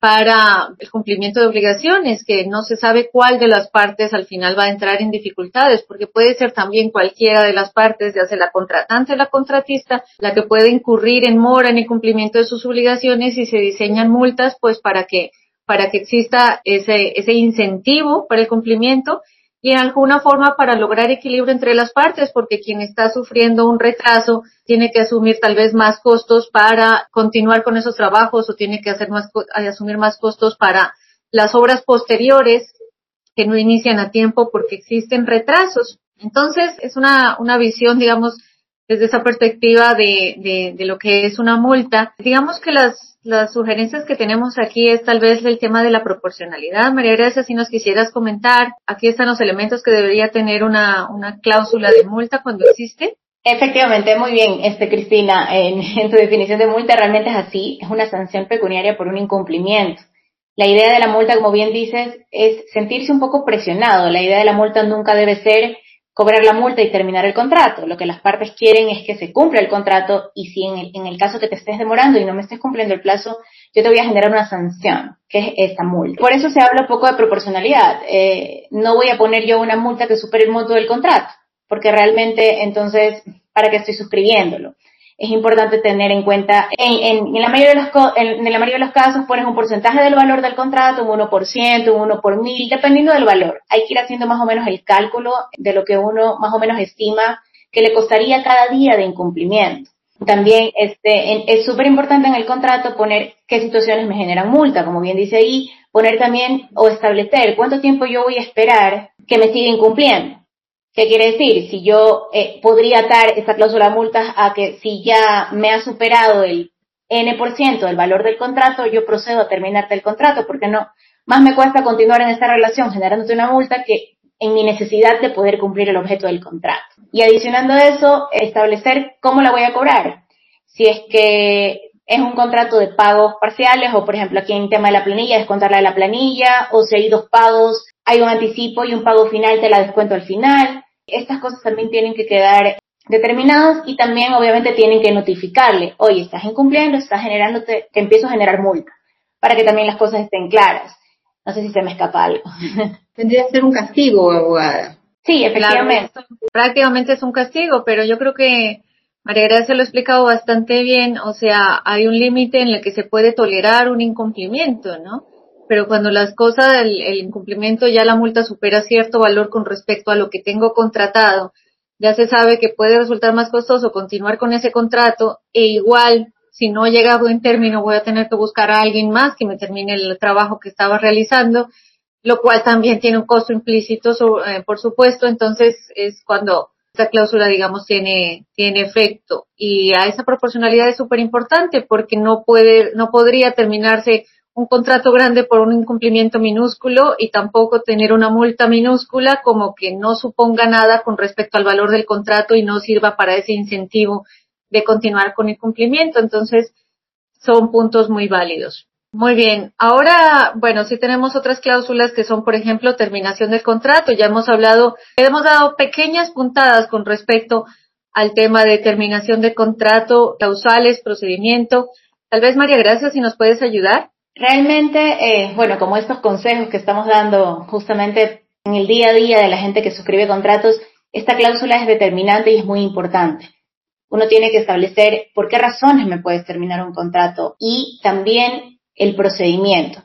para el cumplimiento de obligaciones, que no se sabe cuál de las partes al final va a entrar en dificultades, porque puede ser también cualquiera de las partes, ya sea la contratante o la contratista, la que puede incurrir en mora en el cumplimiento de sus obligaciones y se diseñan multas, pues para que para que exista ese, ese incentivo para el cumplimiento y en alguna forma para lograr equilibrio entre las partes, porque quien está sufriendo un retraso tiene que asumir tal vez más costos para continuar con esos trabajos o tiene que hacer más, asumir más costos para las obras posteriores que no inician a tiempo porque existen retrasos. Entonces, es una, una visión, digamos, desde esa perspectiva de, de, lo que es una multa. Digamos que las las sugerencias que tenemos aquí es tal vez el tema de la proporcionalidad. María Gracia, si nos quisieras comentar, aquí están los elementos que debería tener una, una cláusula de multa cuando existe. Efectivamente, muy bien, este Cristina, en, en tu definición de multa realmente es así, es una sanción pecuniaria por un incumplimiento. La idea de la multa, como bien dices, es sentirse un poco presionado. La idea de la multa nunca debe ser cobrar la multa y terminar el contrato. Lo que las partes quieren es que se cumpla el contrato y si en el, caso que te estés demorando y no me estés cumpliendo el plazo, yo te voy a generar una sanción, que es esta multa. Por eso se habla un poco de proporcionalidad. Eh, no voy a poner yo una multa que supere el monto del contrato, porque realmente entonces, ¿para qué estoy suscribiéndolo? Es importante tener en cuenta, en, en, la mayoría de los, en, la mayoría de los casos pones un porcentaje del valor del contrato, un 1%, un 1 por mil, dependiendo del valor. Hay que ir haciendo más o menos el cálculo de lo que uno más o menos estima que le costaría cada día de incumplimiento. También este, es súper importante en el contrato poner qué situaciones me generan multa, como bien dice ahí, poner también o establecer cuánto tiempo yo voy a esperar que me siga incumpliendo. ¿Qué quiere decir? Si yo eh, podría atar esta cláusula multas a que si ya me ha superado el N% del valor del contrato, yo procedo a terminarte el contrato, porque no, más me cuesta continuar en esta relación generándote una multa que en mi necesidad de poder cumplir el objeto del contrato. Y adicionando a eso, establecer cómo la voy a cobrar. Si es que es un contrato de pagos parciales o, por ejemplo, aquí en tema de la planilla, descontarla de la planilla, o si hay dos pagos, hay un anticipo y un pago final, te la descuento al final. Estas cosas también tienen que quedar determinadas y también obviamente tienen que notificarle, oye, estás incumpliendo, estás generándote, te empiezo a generar multa, para que también las cosas estén claras. No sé si se me escapa algo. Tendría que ser un castigo, abogada. Sí, efectivamente. prácticamente es un castigo, pero yo creo que María Gracia lo ha explicado bastante bien, o sea, hay un límite en el que se puede tolerar un incumplimiento, ¿no? Pero cuando las cosas, el, incumplimiento ya la multa supera cierto valor con respecto a lo que tengo contratado, ya se sabe que puede resultar más costoso continuar con ese contrato e igual si no llega a buen término voy a tener que buscar a alguien más que me termine el trabajo que estaba realizando, lo cual también tiene un costo implícito, eh, por supuesto, entonces es cuando esta cláusula, digamos, tiene, tiene efecto. Y a esa proporcionalidad es súper importante porque no puede, no podría terminarse un contrato grande por un incumplimiento minúsculo y tampoco tener una multa minúscula como que no suponga nada con respecto al valor del contrato y no sirva para ese incentivo de continuar con el cumplimiento. Entonces, son puntos muy válidos. Muy bien. Ahora, bueno, sí tenemos otras cláusulas que son, por ejemplo, terminación del contrato. Ya hemos hablado, hemos dado pequeñas puntadas con respecto al tema de terminación de contrato, causales, procedimiento. Tal vez, María Gracia, si nos puedes ayudar. Realmente, eh, bueno, como estos consejos que estamos dando justamente en el día a día de la gente que suscribe contratos, esta cláusula es determinante y es muy importante. Uno tiene que establecer por qué razones me puedes terminar un contrato y también el procedimiento.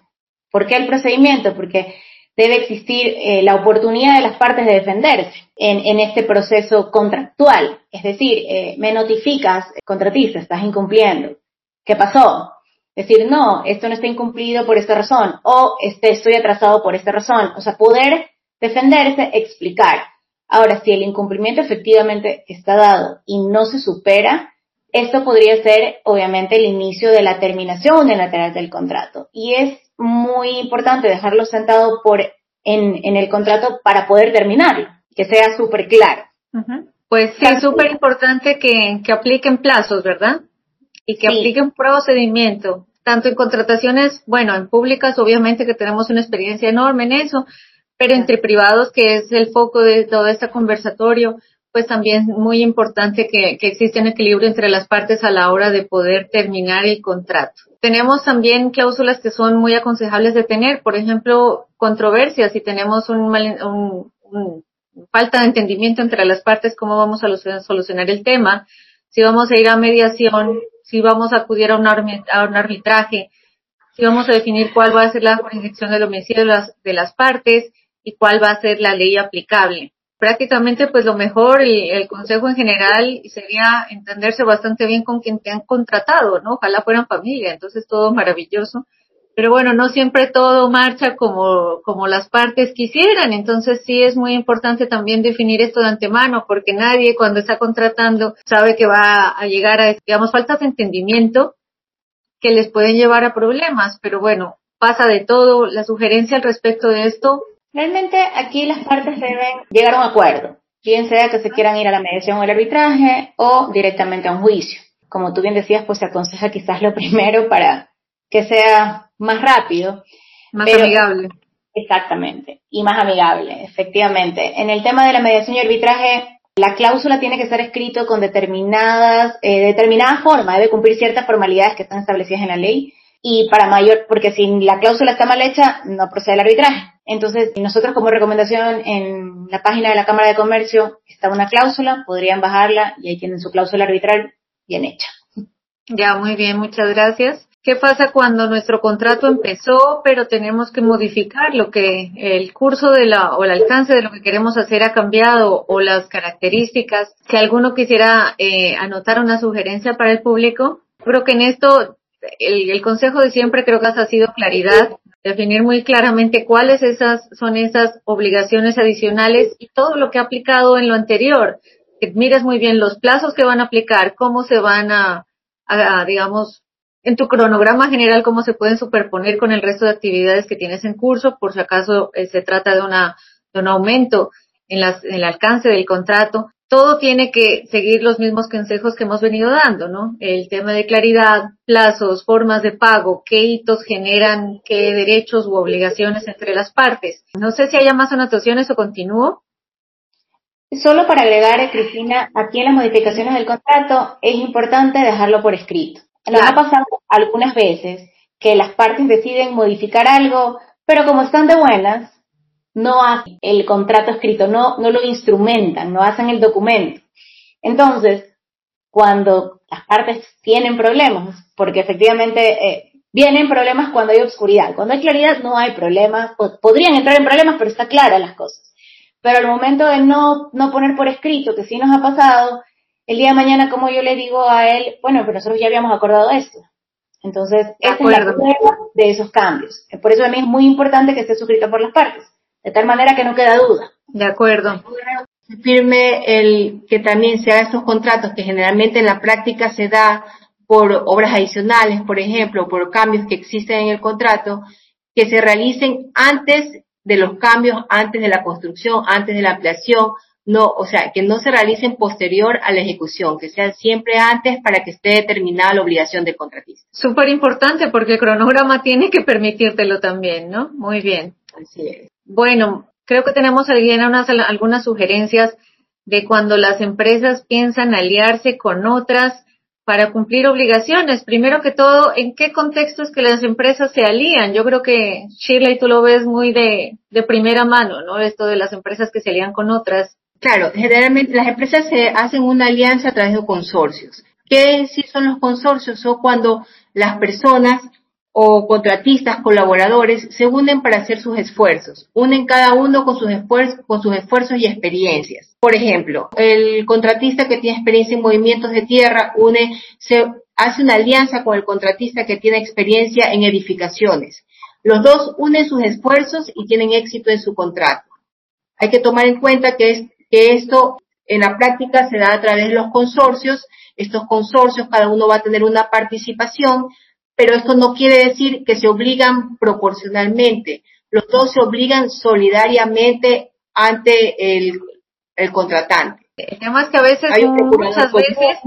¿Por qué el procedimiento? Porque debe existir eh, la oportunidad de las partes de defenderse en, este proceso contractual. Es decir, eh, me notificas, contratista, estás incumpliendo. ¿Qué pasó? Decir, no, esto no está incumplido por esta razón o este, estoy atrasado por esta razón. O sea, poder defenderse, explicar. Ahora, si el incumplimiento efectivamente está dado y no se supera, esto podría ser obviamente el inicio de la terminación unilateral del contrato. Y es muy importante dejarlo sentado por, en, en el contrato para poder terminarlo, que sea súper claro. Pues sí, es súper importante que, que apliquen plazos, ¿verdad? Y que aplique un procedimiento, tanto en contrataciones, bueno, en públicas obviamente que tenemos una experiencia enorme en eso, pero entre privados, que es el foco de todo este conversatorio, pues también muy importante que, que existe un equilibrio entre las partes a la hora de poder terminar el contrato. Tenemos también cláusulas que son muy aconsejables de tener, por ejemplo, controversias, si tenemos un, un, un falta de entendimiento entre las partes, cómo vamos a solucionar el tema, si vamos a ir a mediación, si vamos a acudir a un, a un arbitraje, si vamos a definir cuál va a ser la jurisdicción del homicidio de las, de las partes y cuál va a ser la ley aplicable. Prácticamente, pues lo mejor el consejo en general sería entenderse bastante bien con quien te han contratado, ¿no? Ojalá fueran familia, entonces todo maravilloso pero bueno, no siempre todo marcha como, como las partes quisieran, entonces sí es muy importante también definir esto de antemano, porque nadie cuando está contratando sabe que va a llegar a, digamos, faltas de entendimiento que les pueden llevar a problemas, pero bueno, pasa de todo. La sugerencia al respecto de esto. Realmente aquí las partes deben llegar a un acuerdo, bien sea que se quieran ir a la mediación o el arbitraje o directamente a un juicio. Como tú bien decías, pues se aconseja quizás lo primero para que sea más rápido. Más amigable. Exactamente, y más amigable, efectivamente. En el tema de la mediación y arbitraje, la cláusula tiene que ser escrito con determinadas, eh, determinada forma, debe cumplir ciertas formalidades que están establecidas en la ley y para mayor, porque si la cláusula está mal hecha, no procede el arbitraje. Entonces, nosotros como recomendación en la página de la Cámara de Comercio está una cláusula, podrían bajarla y ahí tienen su cláusula arbitral bien hecha. Ya, muy bien, muchas gracias. ¿Qué pasa cuando nuestro contrato empezó, pero tenemos que modificar lo que el curso de la o el alcance de lo que queremos hacer ha cambiado o las características? Si alguno quisiera eh, anotar una sugerencia para el público, creo que en esto el, consejo de siempre creo que ha sido claridad, definir muy claramente cuáles esas son esas obligaciones adicionales y todo lo que ha aplicado en lo anterior. Que mires muy bien los plazos que van a aplicar, cómo se van a digamos, en tu cronograma general cómo se pueden superponer con el resto de actividades que tienes en curso, por si acaso eh, se trata de, una, de un aumento en, las, en el alcance del contrato. Todo tiene que seguir los mismos consejos que hemos venido dando, ¿no? El tema de claridad, plazos, formas de pago, qué hitos generan, qué derechos u obligaciones entre las partes. No sé si haya más anotaciones o continúo. Solo para agregar, Cristina, aquí en las modificaciones del contrato es importante dejarlo por escrito. Nos ha pasado algunas veces que las partes deciden modificar algo, pero como están de buenas, no hacen el contrato escrito, no, no lo instrumentan, no hacen el documento. Entonces, cuando las partes tienen problemas, porque efectivamente eh, vienen problemas cuando hay oscuridad, cuando hay claridad no hay problemas, podrían entrar en problemas, pero está clara las cosas. Pero al momento de no, no poner por escrito, que sí nos ha pasado, el día de mañana, como yo le digo a él, bueno, pero nosotros ya habíamos acordado esto. Entonces, esta es la prueba de esos cambios. Por eso a mí es muy importante que esté suscrito por las partes, de tal manera que no queda duda. De acuerdo. Firme el que también se hagan estos contratos que generalmente en la práctica se da por obras adicionales, por ejemplo, por cambios que existen en el contrato, que se realicen antes de los cambios, antes de la construcción, antes de la ampliación, no, o sea, que no se realicen posterior a la ejecución, que sean siempre antes para que esté determinada la obligación del contratista. Súper importante porque el cronograma tiene que permitírtelo también, ¿no? Muy bien. Así es. Bueno, creo que tenemos algunas, algunas sugerencias de cuando las empresas piensan aliarse con otras para cumplir obligaciones. Primero que todo, ¿en qué contexto es que las empresas se alían? Yo creo que Shirley tú lo ves muy de, de primera mano, ¿no? Esto de las empresas que se alían con otras. Claro, generalmente las empresas se hacen una alianza a través de consorcios. ¿Qué sí son los consorcios? Son cuando las personas o contratistas, colaboradores, se unen para hacer sus esfuerzos, unen cada uno con sus, esfuerzos, con sus esfuerzos y experiencias. Por ejemplo, el contratista que tiene experiencia en movimientos de tierra une, se hace una alianza con el contratista que tiene experiencia en edificaciones. Los dos unen sus esfuerzos y tienen éxito en su contrato. Hay que tomar en cuenta que es que esto en la práctica se da a través de los consorcios. Estos consorcios, cada uno va a tener una participación, pero esto no quiere decir que se obligan proporcionalmente. Los dos se obligan solidariamente ante el, el contratante. El tema es que a veces, muchas veces,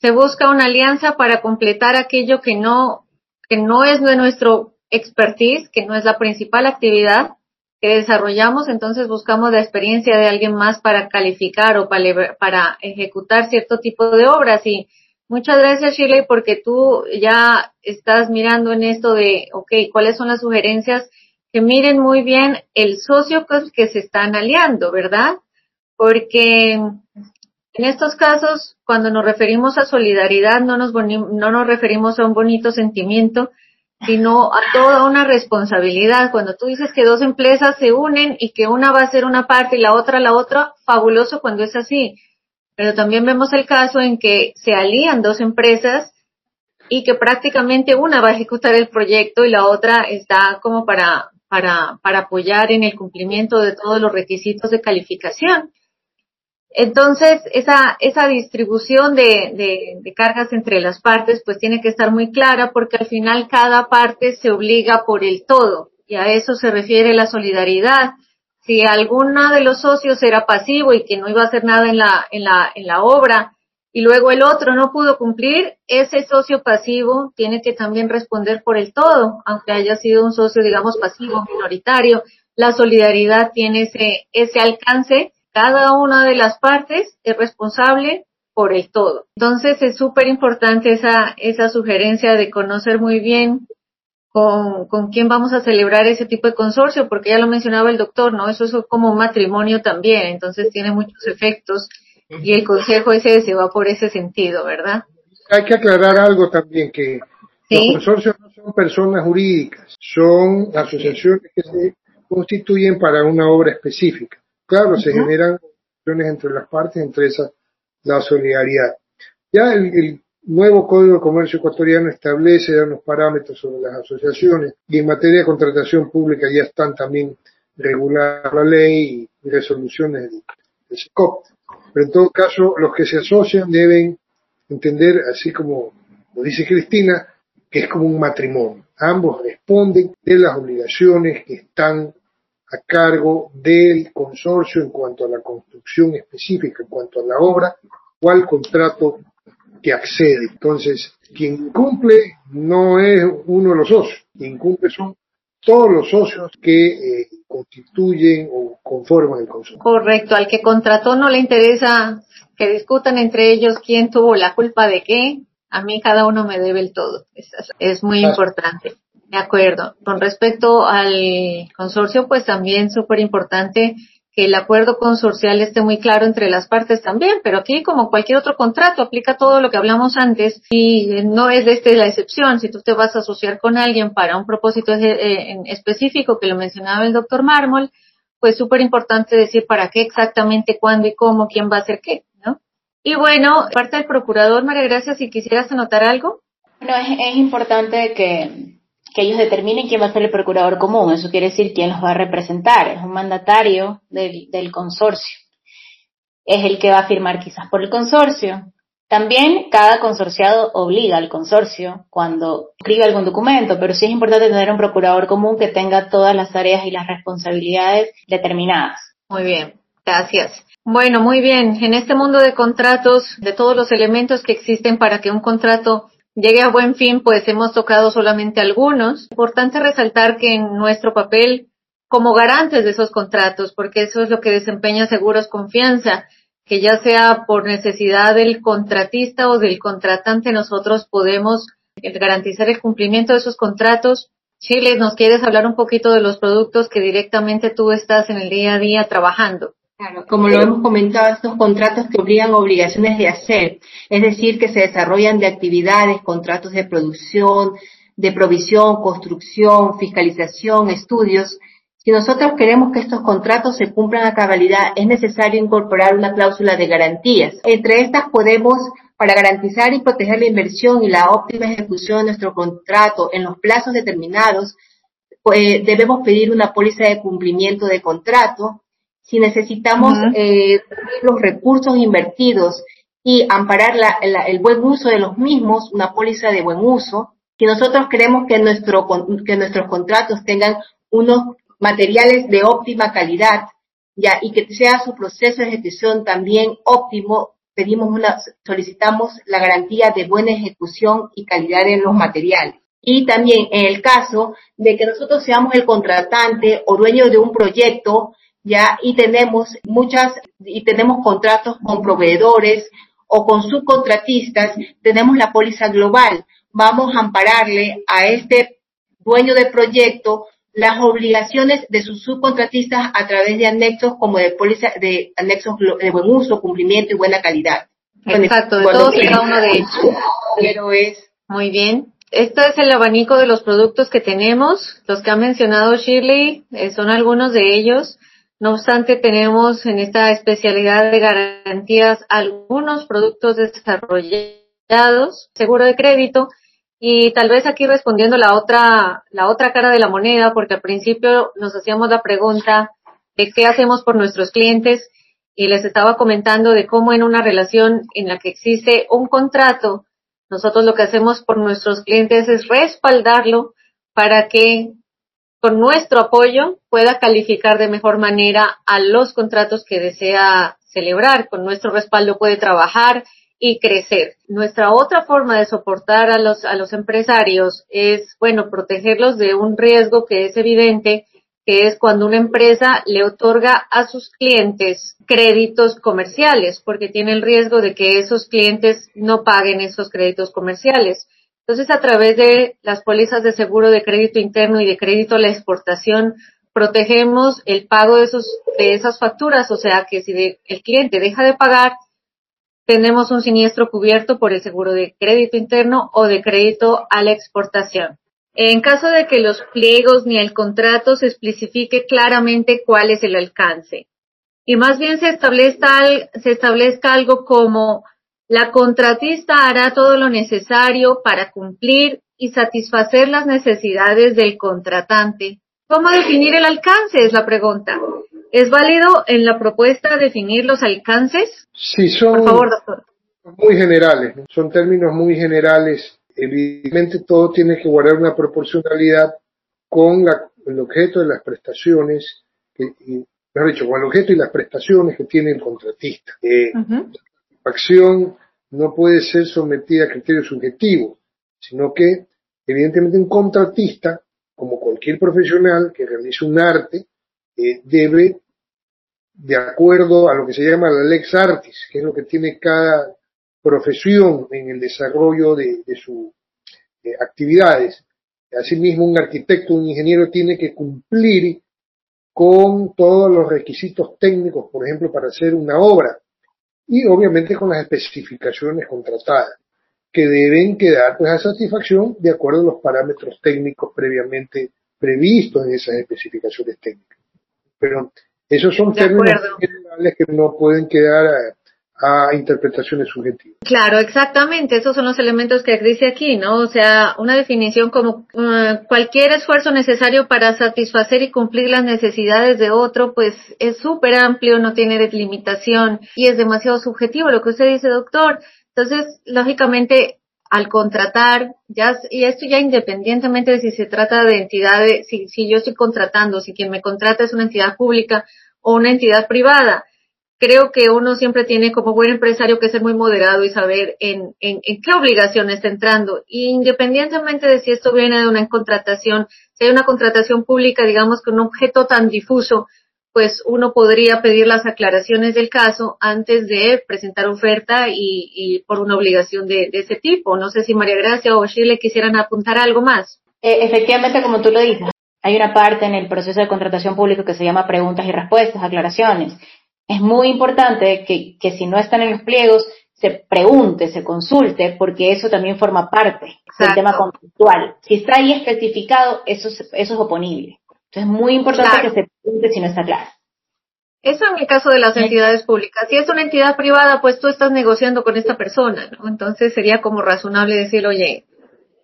se busca una alianza para completar aquello que no, que no es de nuestro expertise, que no es la principal actividad, que desarrollamos, entonces buscamos la experiencia de alguien más para calificar o para, ejecutar cierto tipo de obras. Y muchas gracias, Shirley, porque tú ya estás mirando en esto de, ok, ¿cuáles son las sugerencias? Que miren muy bien el socio que se están aliando, ¿verdad? Porque en estos casos, cuando nos referimos a solidaridad, no nos, no nos referimos a un bonito sentimiento, sino a toda una responsabilidad. Cuando tú dices que dos empresas se unen y que una va a ser una parte y la otra la otra, fabuloso cuando es así. Pero también vemos el caso en que se alían dos empresas y que prácticamente una va a ejecutar el proyecto y la otra está como para, para, para apoyar en el cumplimiento de todos los requisitos de calificación. Entonces, esa, esa distribución de, de, cargas entre las partes pues tiene que estar muy clara porque al final cada parte se obliga por el todo y a eso se refiere la solidaridad. Si alguna de los socios era pasivo y que no iba a hacer nada en la, en la, en la obra y luego el otro no pudo cumplir, ese socio pasivo tiene que también responder por el todo, aunque haya sido un socio, digamos, pasivo, minoritario. La solidaridad tiene ese, ese alcance cada una de las partes es responsable por el todo. Entonces es súper importante esa, esa sugerencia de conocer muy bien con, con quién vamos a celebrar ese tipo de consorcio, porque ya lo mencionaba el doctor, ¿no? Eso es como un matrimonio también, entonces tiene muchos efectos y el consejo ese se va por ese sentido, ¿verdad? Hay que aclarar algo también, que los consorcios no son personas jurídicas, son asociaciones que se constituyen para una obra específica. Claro, se generan relaciones entre las partes, entre esas la solidaridad. Ya el, nuevo Código de Comercio ecuatoriano establece ya unos parámetros sobre las asociaciones y en materia de contratación pública ya están también reguladas la ley y resoluciones del SCOP. Pero en todo caso, los que se asocian deben entender, así como lo dice Cristina, que es como un matrimonio. Ambos responden de las obligaciones que están a cargo del consorcio en cuanto a la construcción específica, en cuanto a la obra o al contrato que accede. Entonces, quien cumple no es uno de los socios, quien cumple son todos los socios que eh, constituyen o conforman el consorcio. Correcto, al que contrató no le interesa que discutan entre ellos quién tuvo la culpa de qué, a mí cada uno me debe el todo. Es, muy importante. De acuerdo. Con respecto al consorcio, pues también súper importante que el acuerdo consorcial esté muy claro entre las partes también, pero aquí como cualquier otro contrato aplica todo lo que hablamos antes y no es este la excepción. Si tú te vas a asociar con alguien para un propósito eh, específico que lo mencionaba el doctor Mármol, pues súper importante decir para qué exactamente, cuándo y cómo, quién va a hacer qué, ¿no? Y bueno, parte del procurador, María Gracia, si quisieras anotar algo. Bueno, es importante que que ellos determinen quién va a ser el procurador común. Eso quiere decir quién los va a representar. Es un mandatario del, consorcio. Es el que va a firmar quizás por el consorcio. También cada consorciado obliga al consorcio cuando escribe algún documento, pero sí es importante tener un procurador común que tenga todas las tareas y las responsabilidades determinadas. Muy bien, gracias. Bueno, muy bien. En este mundo de contratos, de todos los elementos que existen para que un contrato llegue a buen fin, pues hemos tocado solamente algunos. Importante resaltar que en nuestro papel como garantes de esos contratos, porque eso es lo que desempeña Seguros Confianza, que ya sea por necesidad del contratista o del contratante, nosotros podemos garantizar el cumplimiento de esos contratos. Chile, ¿nos quieres hablar un poquito de los productos que directamente tú estás en el día a día trabajando? Como lo hemos comentado, estos contratos que obligan obligaciones de hacer, es decir, que se desarrollan de actividades, contratos de producción, de provisión, construcción, fiscalización, estudios. Si nosotros queremos que estos contratos se cumplan a cabalidad, es necesario incorporar una cláusula de garantías. Entre estas podemos, para garantizar y proteger la inversión y la óptima ejecución de nuestro contrato en los plazos determinados, pues, debemos pedir una póliza de cumplimiento de contrato, si necesitamos eh, los recursos invertidos y amparar el buen uso de los mismos, una póliza de buen uso, si nosotros queremos que, nuestro, que nuestros contratos tengan unos materiales de óptima calidad, ya, y que sea su proceso de ejecución también óptimo, pedimos una, solicitamos la garantía de buena ejecución y calidad en los materiales. y también en el caso de que nosotros seamos el contratante o dueño de un proyecto, ya, y tenemos muchas, y tenemos contratos con proveedores o con subcontratistas, tenemos la póliza global. Vamos a ampararle a este dueño del proyecto las obligaciones de sus subcontratistas a través de anexos como de póliza, de anexos de buen uso, cumplimiento y buena calidad. Exacto, de todos y cada uno de ellos. Pero es muy bien. Este es el abanico de los productos que tenemos. Los que ha mencionado Shirley eh, son algunos de ellos. No obstante, tenemos en esta especialidad de garantías algunos productos desarrollados, seguro de crédito, y tal vez aquí respondiendo la otra, la otra cara de la moneda, porque al principio nos hacíamos la pregunta de qué hacemos por nuestros clientes y les estaba comentando de cómo en una relación en la que existe un contrato, nosotros lo que hacemos por nuestros clientes es respaldarlo para que con nuestro apoyo pueda calificar de mejor manera a los contratos que desea celebrar. Con nuestro respaldo puede trabajar y crecer. Nuestra otra forma de soportar a los, a los empresarios es, bueno, protegerlos de un riesgo que es evidente, que es cuando una empresa le otorga a sus clientes créditos comerciales, porque tiene el riesgo de que esos clientes no paguen esos créditos comerciales. Entonces, a través de las pólizas de seguro de crédito interno y de crédito a la exportación, protegemos el pago de, esos, de esas facturas, o sea que si el cliente deja de pagar, tenemos un siniestro cubierto por el seguro de crédito interno o de crédito a la exportación. En caso de que los pliegos ni el contrato se especifique claramente cuál es el alcance y más bien se establezca, se establezca algo como la contratista hará todo lo necesario para cumplir y satisfacer las necesidades del contratante. ¿Cómo definir el alcance? Es la pregunta. ¿Es válido en la propuesta definir los alcances? Sí, son muy generales, son términos muy generales. Evidentemente todo tiene que guardar una proporcionalidad con el objeto de las prestaciones, que, mejor dicho, con el objeto y las prestaciones que tiene el contratista. Eh, La acción no puede ser sometida a criterios subjetivos, sino que evidentemente un contratista, como cualquier profesional que realice un arte, eh, debe de acuerdo a lo que se llama la lex artis, que es lo que tiene cada profesión en el desarrollo de, sus eh, actividades. Asimismo, un arquitecto, un ingeniero tiene que cumplir con todos los requisitos técnicos, por ejemplo, para hacer una obra, y obviamente con las especificaciones contratadas, que deben quedar pues, a satisfacción de acuerdo a los parámetros técnicos previamente previstos en esas especificaciones técnicas. Pero esos son términos generales que no pueden quedar a, interpretaciones subjetivas. Claro, exactamente. Esos son los elementos que dice aquí, ¿no? O sea, una definición como uh, cualquier esfuerzo necesario para satisfacer y cumplir las necesidades de otro, pues es súper amplio, no tiene limitación y es demasiado subjetivo lo que usted dice, doctor. Entonces, lógicamente, al contratar, ya, y esto ya independientemente de si se trata de entidades, si, si yo estoy contratando, si quien me contrata es una entidad pública o una entidad privada, creo que uno siempre tiene como buen empresario que ser muy moderado y saber en, en, en qué obligación está entrando. Y independientemente de si esto viene de una contratación, si hay una contratación pública, digamos, con un objeto tan difuso, pues uno podría pedir las aclaraciones del caso antes de presentar oferta y, por una obligación de, ese tipo. No sé si María Gracia o Shirley quisieran apuntar algo más. Eh, efectivamente, como tú lo dices, hay una parte en el proceso de contratación pública que se llama preguntas y respuestas, aclaraciones. Es muy importante que, que si no están en los pliegos, se pregunte, se consulte, porque eso también forma parte del tema conceptual. Si está ahí especificado, eso, eso es oponible. Entonces es muy importante que se pregunte si no está claro. Eso en el caso de las entidades públicas. Si es una entidad privada, pues tú estás negociando con esta persona, ¿no? Entonces sería como razonable decir, oye,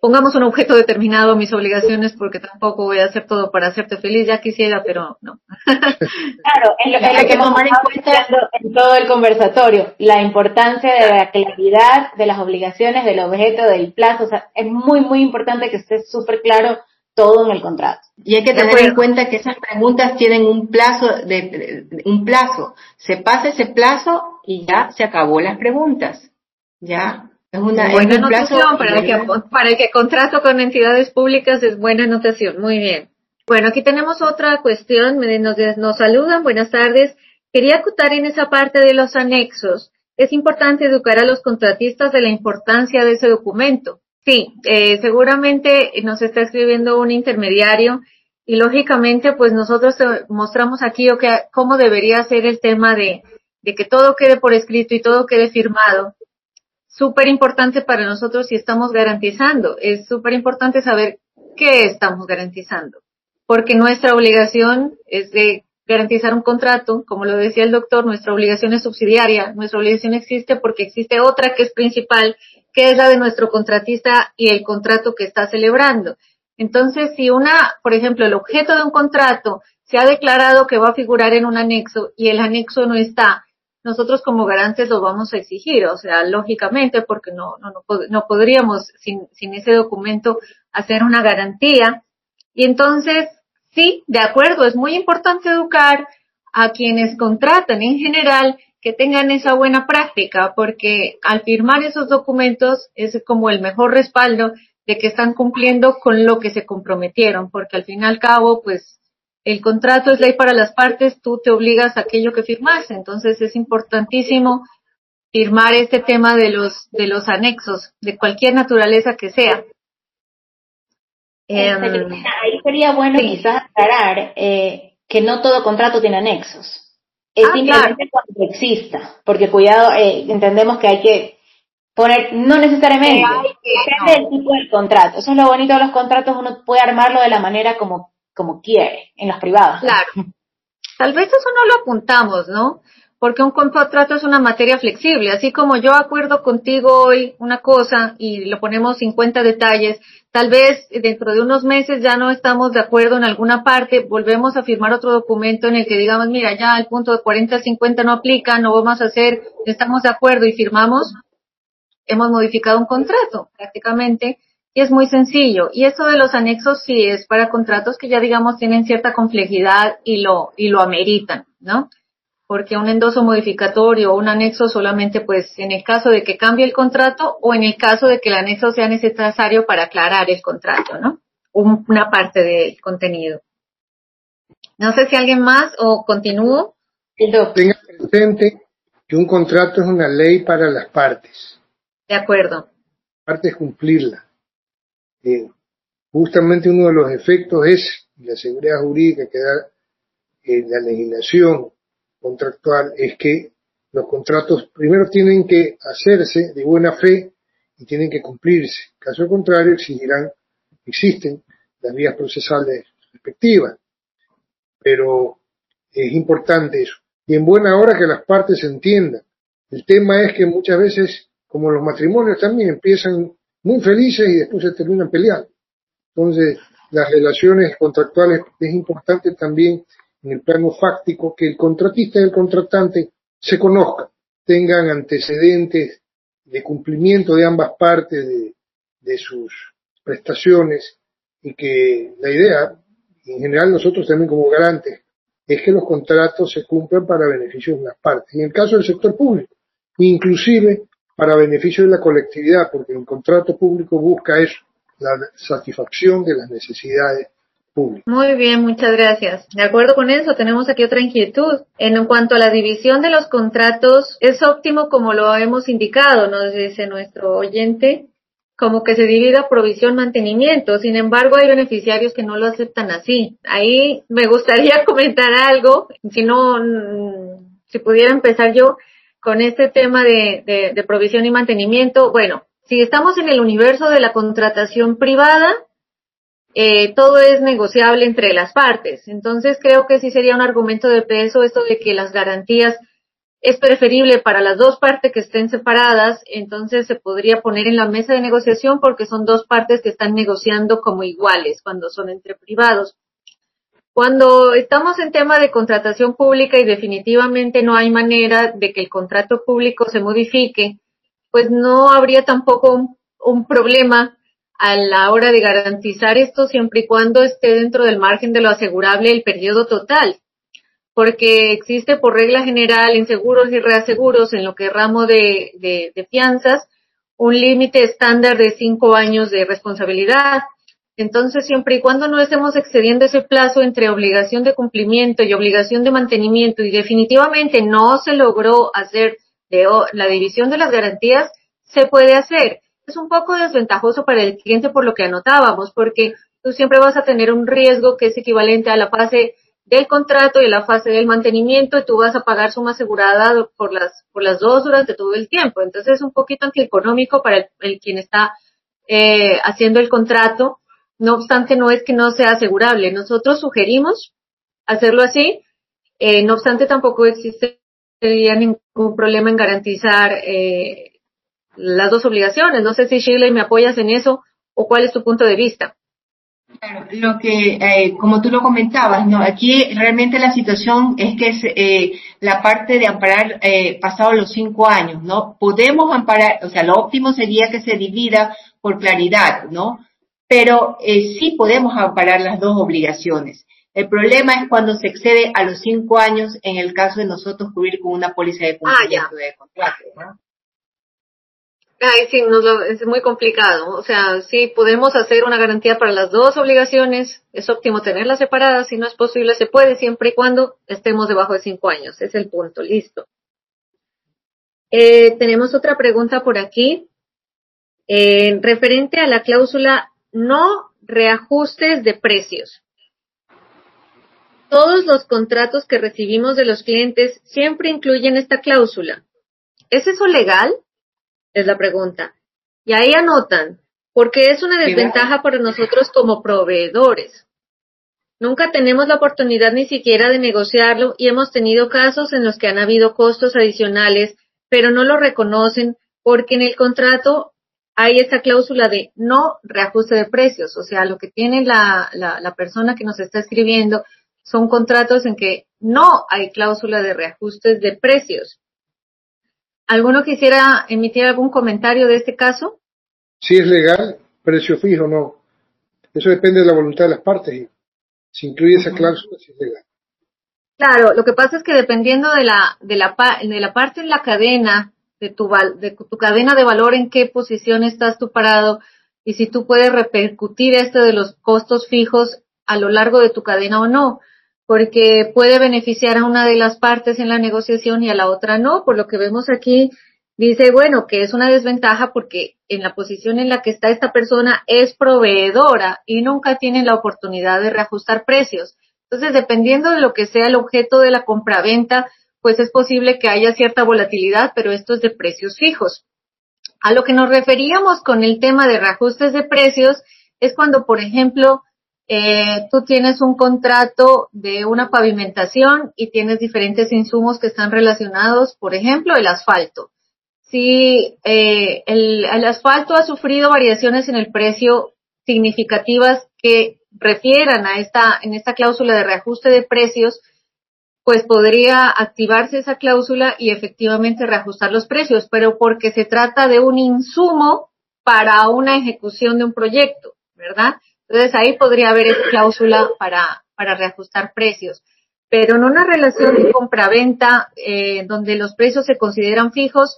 pongamos un objeto determinado mis obligaciones porque tampoco voy a hacer todo para hacerte feliz, ya quisiera, pero no. claro, es lo, que tomar en cuenta en todo el conversatorio, la importancia de la claridad de las obligaciones, del objeto, del plazo, o sea, es muy, muy importante que esté súper claro todo en el contrato. Y hay que tener en cuenta que esas preguntas tienen un plazo de, un plazo. Se pasa ese plazo y ya se acabó las preguntas. Ya. Es una buena anotación para el, que, para el que contrato con entidades públicas es buena anotación. Muy bien. Bueno, aquí tenemos otra cuestión. Nos, nos saludan. Buenas tardes. Quería acotar en esa parte de los anexos. Es importante educar a los contratistas de la importancia de ese documento. Sí, eh, seguramente nos está escribiendo un intermediario y lógicamente pues nosotros mostramos aquí que, cómo debería ser el tema de, de que todo quede por escrito y todo quede firmado súper importante para nosotros si estamos garantizando. Es súper importante saber qué estamos garantizando, porque nuestra obligación es de garantizar un contrato, como lo decía el doctor, nuestra obligación es subsidiaria, nuestra obligación existe porque existe otra que es principal, que es la de nuestro contratista y el contrato que está celebrando. Entonces, si una, por ejemplo, el objeto de un contrato se ha declarado que va a figurar en un anexo y el anexo no está, nosotros como garantes lo vamos a exigir, o sea, lógicamente, porque no, no, no, podríamos sin, sin ese documento hacer una garantía. Y entonces, sí, de acuerdo, es muy importante educar a quienes contratan en general que tengan esa buena práctica, porque al firmar esos documentos es como el mejor respaldo de que están cumpliendo con lo que se comprometieron, porque al fin y al cabo, pues el contrato es ley para las partes, tú te obligas a aquello que firmas. Entonces es importantísimo firmar este tema de los, de los anexos, de cualquier naturaleza que sea. Em, ahí sería bueno quizás aclarar eh, que no todo contrato tiene anexos. Es ah, simplemente cuando exista, porque cuidado, eh, entendemos que hay que poner, no necesariamente, depende del tipo del contrato. Eso es lo bonito de los contratos, uno puede armarlo de la manera como como quiere, en las privadas. Claro. Tal vez eso no lo apuntamos, ¿no? Porque un contrato es una materia flexible, así como yo acuerdo contigo hoy una cosa y lo ponemos 50 detalles, tal vez dentro de unos meses ya no estamos de acuerdo en alguna parte, volvemos a firmar otro documento en el que digamos, mira, ya el punto de 40 50 no aplica, no vamos a hacer, estamos de acuerdo y firmamos, hemos modificado un contrato prácticamente y es muy sencillo. Y eso de los anexos sí es para contratos que ya digamos tienen cierta complejidad y lo, y lo ameritan, ¿no? Porque un endoso modificatorio o un anexo solamente pues en el caso de que cambie el contrato o en el caso de que el anexo sea necesario para aclarar el contrato, ¿no? Una parte del contenido. No sé si alguien más o continúo. Tenga presente que un contrato es una ley para las partes. De acuerdo. Parte es justamente uno de los efectos es la seguridad jurídica que da en la legislación contractual es que los contratos primero tienen que hacerse de buena fe y tienen que cumplirse. Caso contrario, exigirán, existen las vías procesales respectivas. Pero es importante eso. Y en buena hora que las partes se entiendan. El tema es que muchas veces, como los matrimonios también empiezan muy felices y después se terminan peleando. Entonces, las relaciones contractuales es importante también en el plano fáctico que el contratista y el contratante se conozcan, tengan antecedentes de cumplimiento de ambas partes de, de sus prestaciones y que la idea, en general nosotros también como garantes, es que los contratos se cumplan para beneficio de las partes. En el caso del sector público, inclusive para beneficio de la colectividad, porque el contrato público busca eso, la satisfacción de las necesidades públicas. Muy bien, muchas gracias. De acuerdo con eso, tenemos aquí otra inquietud. En cuanto a la división de los contratos, es óptimo como lo hemos indicado, nos dice nuestro oyente, como que se divida provisión mantenimiento. Sin embargo, hay beneficiarios que no lo aceptan así. Ahí me gustaría comentar algo, si no, si pudiera empezar yo con este tema de, de, provisión y mantenimiento. Bueno, si estamos en el universo de la contratación privada, eh, todo es negociable entre las partes. Entonces creo que sí sería un argumento de peso esto de que las garantías es preferible para las dos partes que estén separadas, entonces se podría poner en la mesa de negociación porque son dos partes que están negociando como iguales cuando son entre privados. Cuando estamos en tema de contratación pública y definitivamente no hay manera de que el contrato público se modifique, pues no habría tampoco un, problema a la hora de garantizar esto siempre y cuando esté dentro del margen de lo asegurable el periodo total. Porque existe por regla general en seguros y reaseguros, en lo que ramo de, de fianzas, un límite estándar de cinco años de responsabilidad. Entonces, siempre y cuando no estemos excediendo ese plazo entre obligación de cumplimiento y obligación de mantenimiento y definitivamente no se logró hacer la división de las garantías, se puede hacer. Es un poco desventajoso para el cliente por lo que anotábamos, porque tú siempre vas a tener un riesgo que es equivalente a la fase del contrato y la fase del mantenimiento y tú vas a pagar suma asegurada por las, por las dos durante todo el tiempo. Entonces es un poquito antieconómico para el, quien está eh, haciendo el contrato. No obstante, no es que no sea asegurable. Nosotros sugerimos hacerlo así. Eh, no obstante, tampoco existe ningún problema en garantizar eh, las dos obligaciones. No sé si Shirley me apoyas en eso o cuál es tu punto de vista. Claro, lo que, eh, como tú lo comentabas, ¿no? Aquí realmente la situación es que es eh, la parte de amparar eh, pasado los cinco años, ¿no? Podemos amparar, o sea, lo óptimo sería que se divida por claridad, ¿no? Pero eh, sí podemos amparar las dos obligaciones. El problema es cuando se excede a los cinco años en el caso de nosotros cubrir con una póliza de ah, cumplimiento de contrato, ¿no? Ay, sí, es muy complicado. O sea, sí podemos hacer una garantía para las dos obligaciones. Es óptimo tenerlas separadas. Si no es posible, se puede siempre y cuando estemos debajo de cinco años. Es el punto. Listo. Eh, tenemos otra pregunta por aquí. Eh, referente a la cláusula no reajustes de precios. Todos los contratos que recibimos de los clientes siempre incluyen esta cláusula. ¿Es eso legal? es la pregunta. Y ahí anotan, porque es una desventaja para nosotros como proveedores. Nunca tenemos la oportunidad ni siquiera de negociarlo y hemos tenido casos en los que han habido costos adicionales, pero no lo reconocen porque en el contrato hay esa cláusula de no reajuste de precios. O sea, lo que tiene la, la, la persona que nos está escribiendo son contratos en que no hay cláusula de reajustes de precios. ¿Alguno quisiera emitir algún comentario de este caso? Si es legal, precio fijo no. Eso depende de la voluntad de las partes. Si incluye esa cláusula, si es legal. Claro, lo que pasa es que dependiendo de la, de la, de la parte en la cadena, de tu, de tu cadena de valor, en qué posición estás tú parado, y si tú puedes repercutir esto de los costos fijos a lo largo de tu cadena o no porque puede beneficiar a una de las partes en la negociación y a la otra no. Por lo que vemos aquí, dice, bueno, que es una desventaja porque en la posición en la que está esta persona es proveedora y nunca tiene la oportunidad de reajustar precios. Entonces, dependiendo de lo que sea el objeto de la compraventa, pues es posible que haya cierta volatilidad, pero esto es de precios fijos. A lo que nos referíamos con el tema de reajustes de precios es cuando, por ejemplo, eh, tú tienes un contrato de una pavimentación y tienes diferentes insumos que están relacionados, por ejemplo, el asfalto. Si eh, el, el asfalto ha sufrido variaciones en el precio significativas que refieran a esta, en esta cláusula de reajuste de precios, pues podría activarse esa cláusula y efectivamente reajustar los precios, pero porque se trata de un insumo para una ejecución de un proyecto, ¿verdad? Entonces ahí podría haber esa cláusula para, para reajustar precios. Pero en una relación de compra-venta eh, donde los precios se consideran fijos,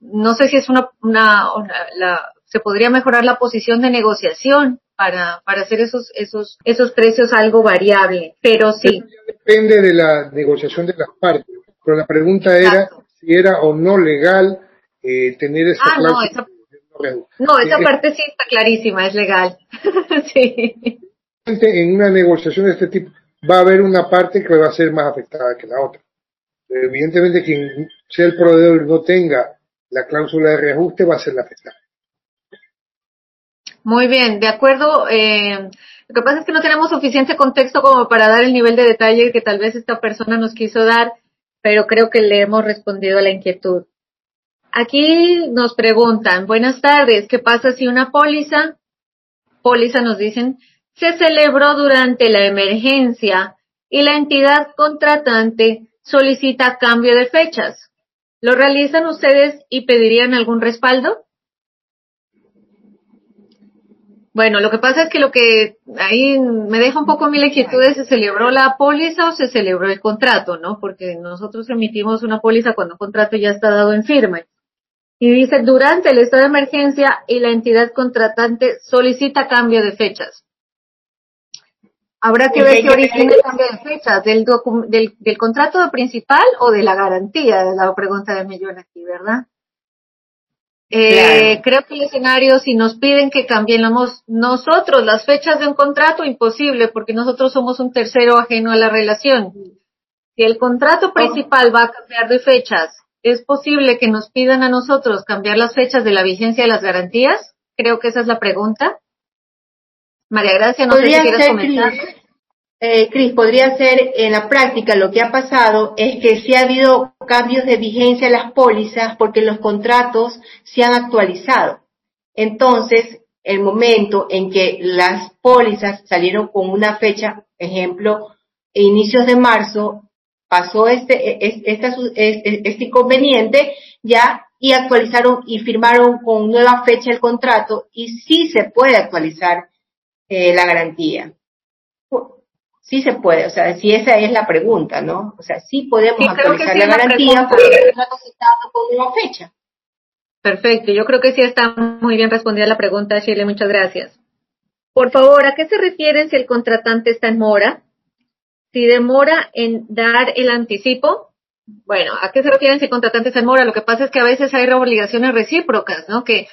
no sé si es una, una, la, se podría mejorar la posición de negociación para, para hacer esos, esos, esos precios algo variable, pero sí. Depende de la negociación de las partes, pero la pregunta era si era o no legal eh, tener esa ah, cláusula. No, esa parte sí está clarísima, es legal. sí. En una negociación de este tipo va a haber una parte que va a ser más afectada que la otra. Evidentemente, quien sea el proveedor y no tenga la cláusula de reajuste va a ser la afectada. Muy bien, de acuerdo. Eh, lo que pasa es que no tenemos suficiente contexto como para dar el nivel de detalle que tal vez esta persona nos quiso dar, pero creo que le hemos respondido a la inquietud. Aquí nos preguntan, buenas tardes, ¿qué pasa si una póliza, póliza nos dicen, se celebró durante la emergencia y la entidad contratante solicita cambio de fechas? ¿Lo realizan ustedes y pedirían algún respaldo? Bueno, lo que pasa es que lo que ahí me deja un poco mi inquietud es, ¿se celebró la póliza o se celebró el contrato, no? Porque nosotros emitimos una póliza cuando un contrato ya está dado en firme. Y dice, durante el estado de emergencia y la entidad contratante solicita cambio de fechas. Habrá que ver qué origina el cambio de fechas, del, del, del, contrato principal o de la garantía, la pregunta de Millón aquí, ¿verdad? Eh, Creo que el escenario, si nos piden que cambiemos nosotros las fechas de un contrato, imposible, porque nosotros somos un tercero ajeno a la relación. Si el contrato principal va a cambiar de fechas, ¿es posible que nos pidan a nosotros cambiar las fechas de la vigencia de las garantías? Creo que esa es la pregunta. María Gracia, no sé si quieres comentar. Eh, Cris, podría ser en la práctica lo que ha pasado es que sí ha habido cambios de vigencia en las pólizas porque los contratos se han actualizado. Entonces, el momento en que las pólizas salieron con una fecha, ejemplo, inicios de marzo, pasó este, este, este, inconveniente ya y actualizaron y firmaron con nueva fecha el contrato y sí se puede actualizar eh, la garantía sí se puede, o sea, si esa es la pregunta, ¿no? O sea, sí podemos actualizar la garantía porque está con una fecha. Perfecto, yo creo que sí está muy bien respondida la pregunta, Shirley, muchas gracias. Por favor, ¿a qué se refieren si el contratante está en mora? Si demora en dar el anticipo, bueno, ¿a qué se refieren si el contratante está en mora? Lo que pasa es que a veces hay obligaciones recíprocas, ¿no? Que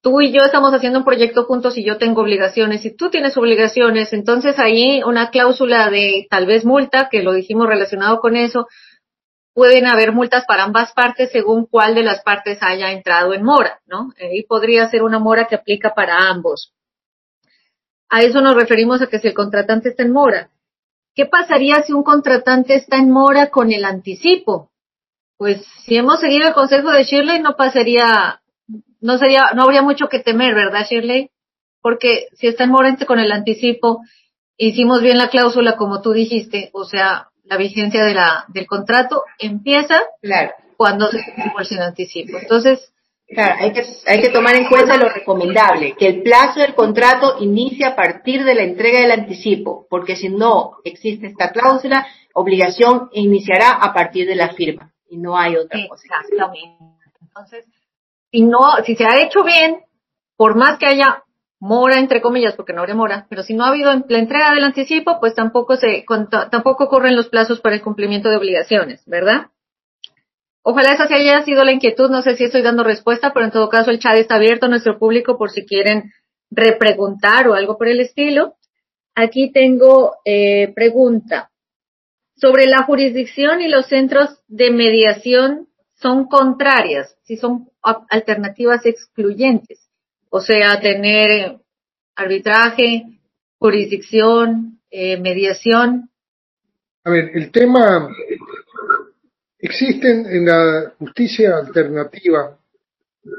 tú y yo estamos haciendo un proyecto juntos y yo tengo obligaciones y tú tienes obligaciones, entonces ahí una cláusula de tal vez multa, que lo dijimos relacionado con eso, pueden haber multas para ambas partes según cuál de las partes haya entrado en mora, ¿no? Ahí podría ser una mora que aplica para ambos. A eso nos referimos a que si el contratante está en mora. ¿Qué pasaría si un contratante está en mora con el anticipo? Pues si hemos seguido el consejo de Shirley no pasaría no sería, no habría mucho que temer, ¿verdad, Shirley? Porque si está en Morente con el anticipo, hicimos bien la cláusula como tú dijiste, o sea, la vigencia de la, del contrato empieza claro. cuando se cumple el anticipo. Entonces, Claro, hay que, hay que tomar en cuenta lo recomendable, que el plazo del contrato inicia a partir de la entrega del anticipo, porque si no existe esta cláusula, obligación iniciará a partir de la firma y no hay otra cosa. Exactamente. Entonces, si no, si se ha hecho bien, por más que haya mora entre comillas, porque no habría mora, pero si no ha habido la entrega del anticipo, pues tampoco se, tampoco corren los plazos para el cumplimiento de obligaciones, ¿verdad? Ojalá esa haya sido la inquietud, no sé si estoy dando respuesta, pero en todo caso el chat está abierto a nuestro público por si quieren repreguntar o algo por el estilo. Aquí tengo eh, pregunta sobre la jurisdicción y los centros de mediación son contrarias, si son alternativas excluyentes, o sea, tener eh, arbitraje, jurisdicción, eh, mediación. A ver, el tema, existen en la justicia alternativa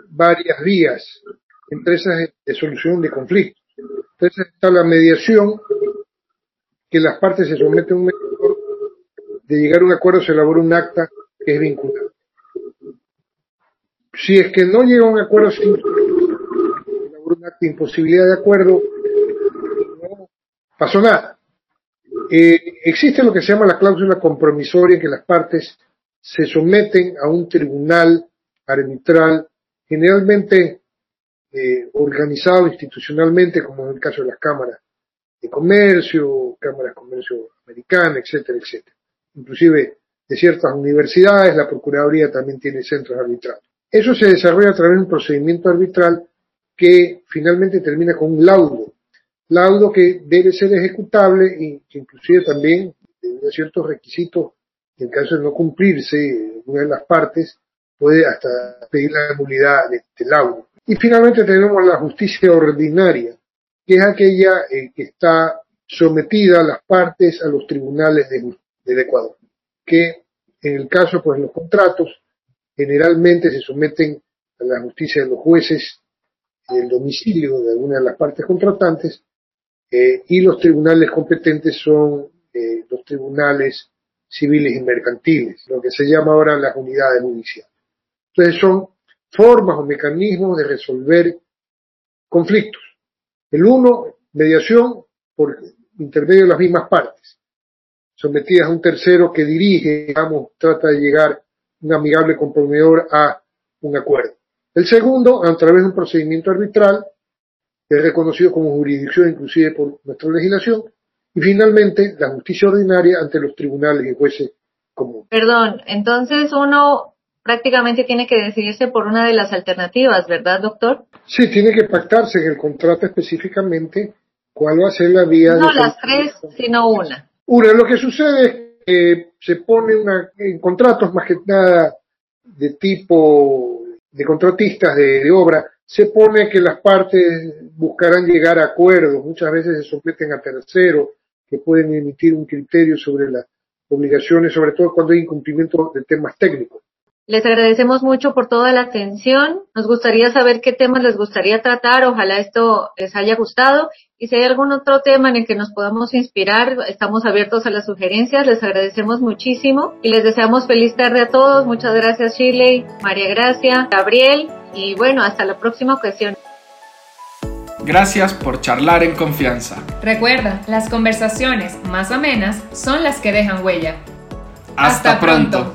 varias vías, entre esas de solución de conflictos. Entonces está la mediación, que las partes se someten a un mediador, de llegar a un acuerdo se elabora un acta que es vinculante si es que no llega a un acuerdo sin imposibilidad de acuerdo, no pasó nada. Eh, existe lo que se llama la cláusula compromisoria, que las partes se someten a un tribunal arbitral, generalmente eh, organizado institucionalmente, como en el caso de las cámaras de comercio, cámaras de comercio americana, etcétera, etcétera. Inclusive de ciertas universidades, la Procuraduría también tiene centros arbitrales. Eso se desarrolla a través de un procedimiento arbitral que finalmente termina con un laudo. Laudo que debe ser ejecutable y que inclusive también tiene ciertos requisitos, en caso de no cumplirse una de las partes, puede hasta pedir la nulidad de este laudo. Y finalmente tenemos la justicia ordinaria, que es aquella eh, que está sometida a las partes a los tribunales de, del Ecuador, que en el caso pues los contratos generalmente se someten a la justicia de los jueces en el domicilio de alguna de las partes contratantes eh, y los tribunales competentes son eh, los tribunales civiles y mercantiles, lo que se llama ahora las unidades judiciales. Entonces son formas o mecanismos de resolver conflictos. El uno, mediación por intermedio de las mismas partes, sometidas a un tercero que dirige, digamos, trata de llegar un amigable comprometedor a un acuerdo. El segundo, a través de un procedimiento arbitral, que es reconocido como jurisdicción inclusive por nuestra legislación, y finalmente la justicia ordinaria ante los tribunales y jueces comunes. Perdón, entonces uno prácticamente tiene que decidirse por una de las alternativas, ¿verdad, doctor? Sí, tiene que pactarse en el contrato específicamente cuál va a ser la vía. No las tres, sino una. Una, lo que sucede es se pone una, en contratos más que nada de tipo de contratistas de, obra, se pone que las partes buscarán llegar a acuerdos, muchas veces se someten a terceros que pueden emitir un criterio sobre las obligaciones, sobre todo cuando hay incumplimiento de temas técnicos. Les agradecemos mucho por toda la atención. Nos gustaría saber qué temas les gustaría tratar. Ojalá esto les haya gustado. Y si hay algún otro tema en el que nos podamos inspirar, estamos abiertos a las sugerencias. Les agradecemos muchísimo y les deseamos feliz tarde a todos. Muchas gracias Shirley, María Gracia, Gabriel y bueno, hasta la próxima ocasión. Gracias por charlar en confianza. Recuerda, las conversaciones más amenas son las que dejan huella. Hasta, pronto.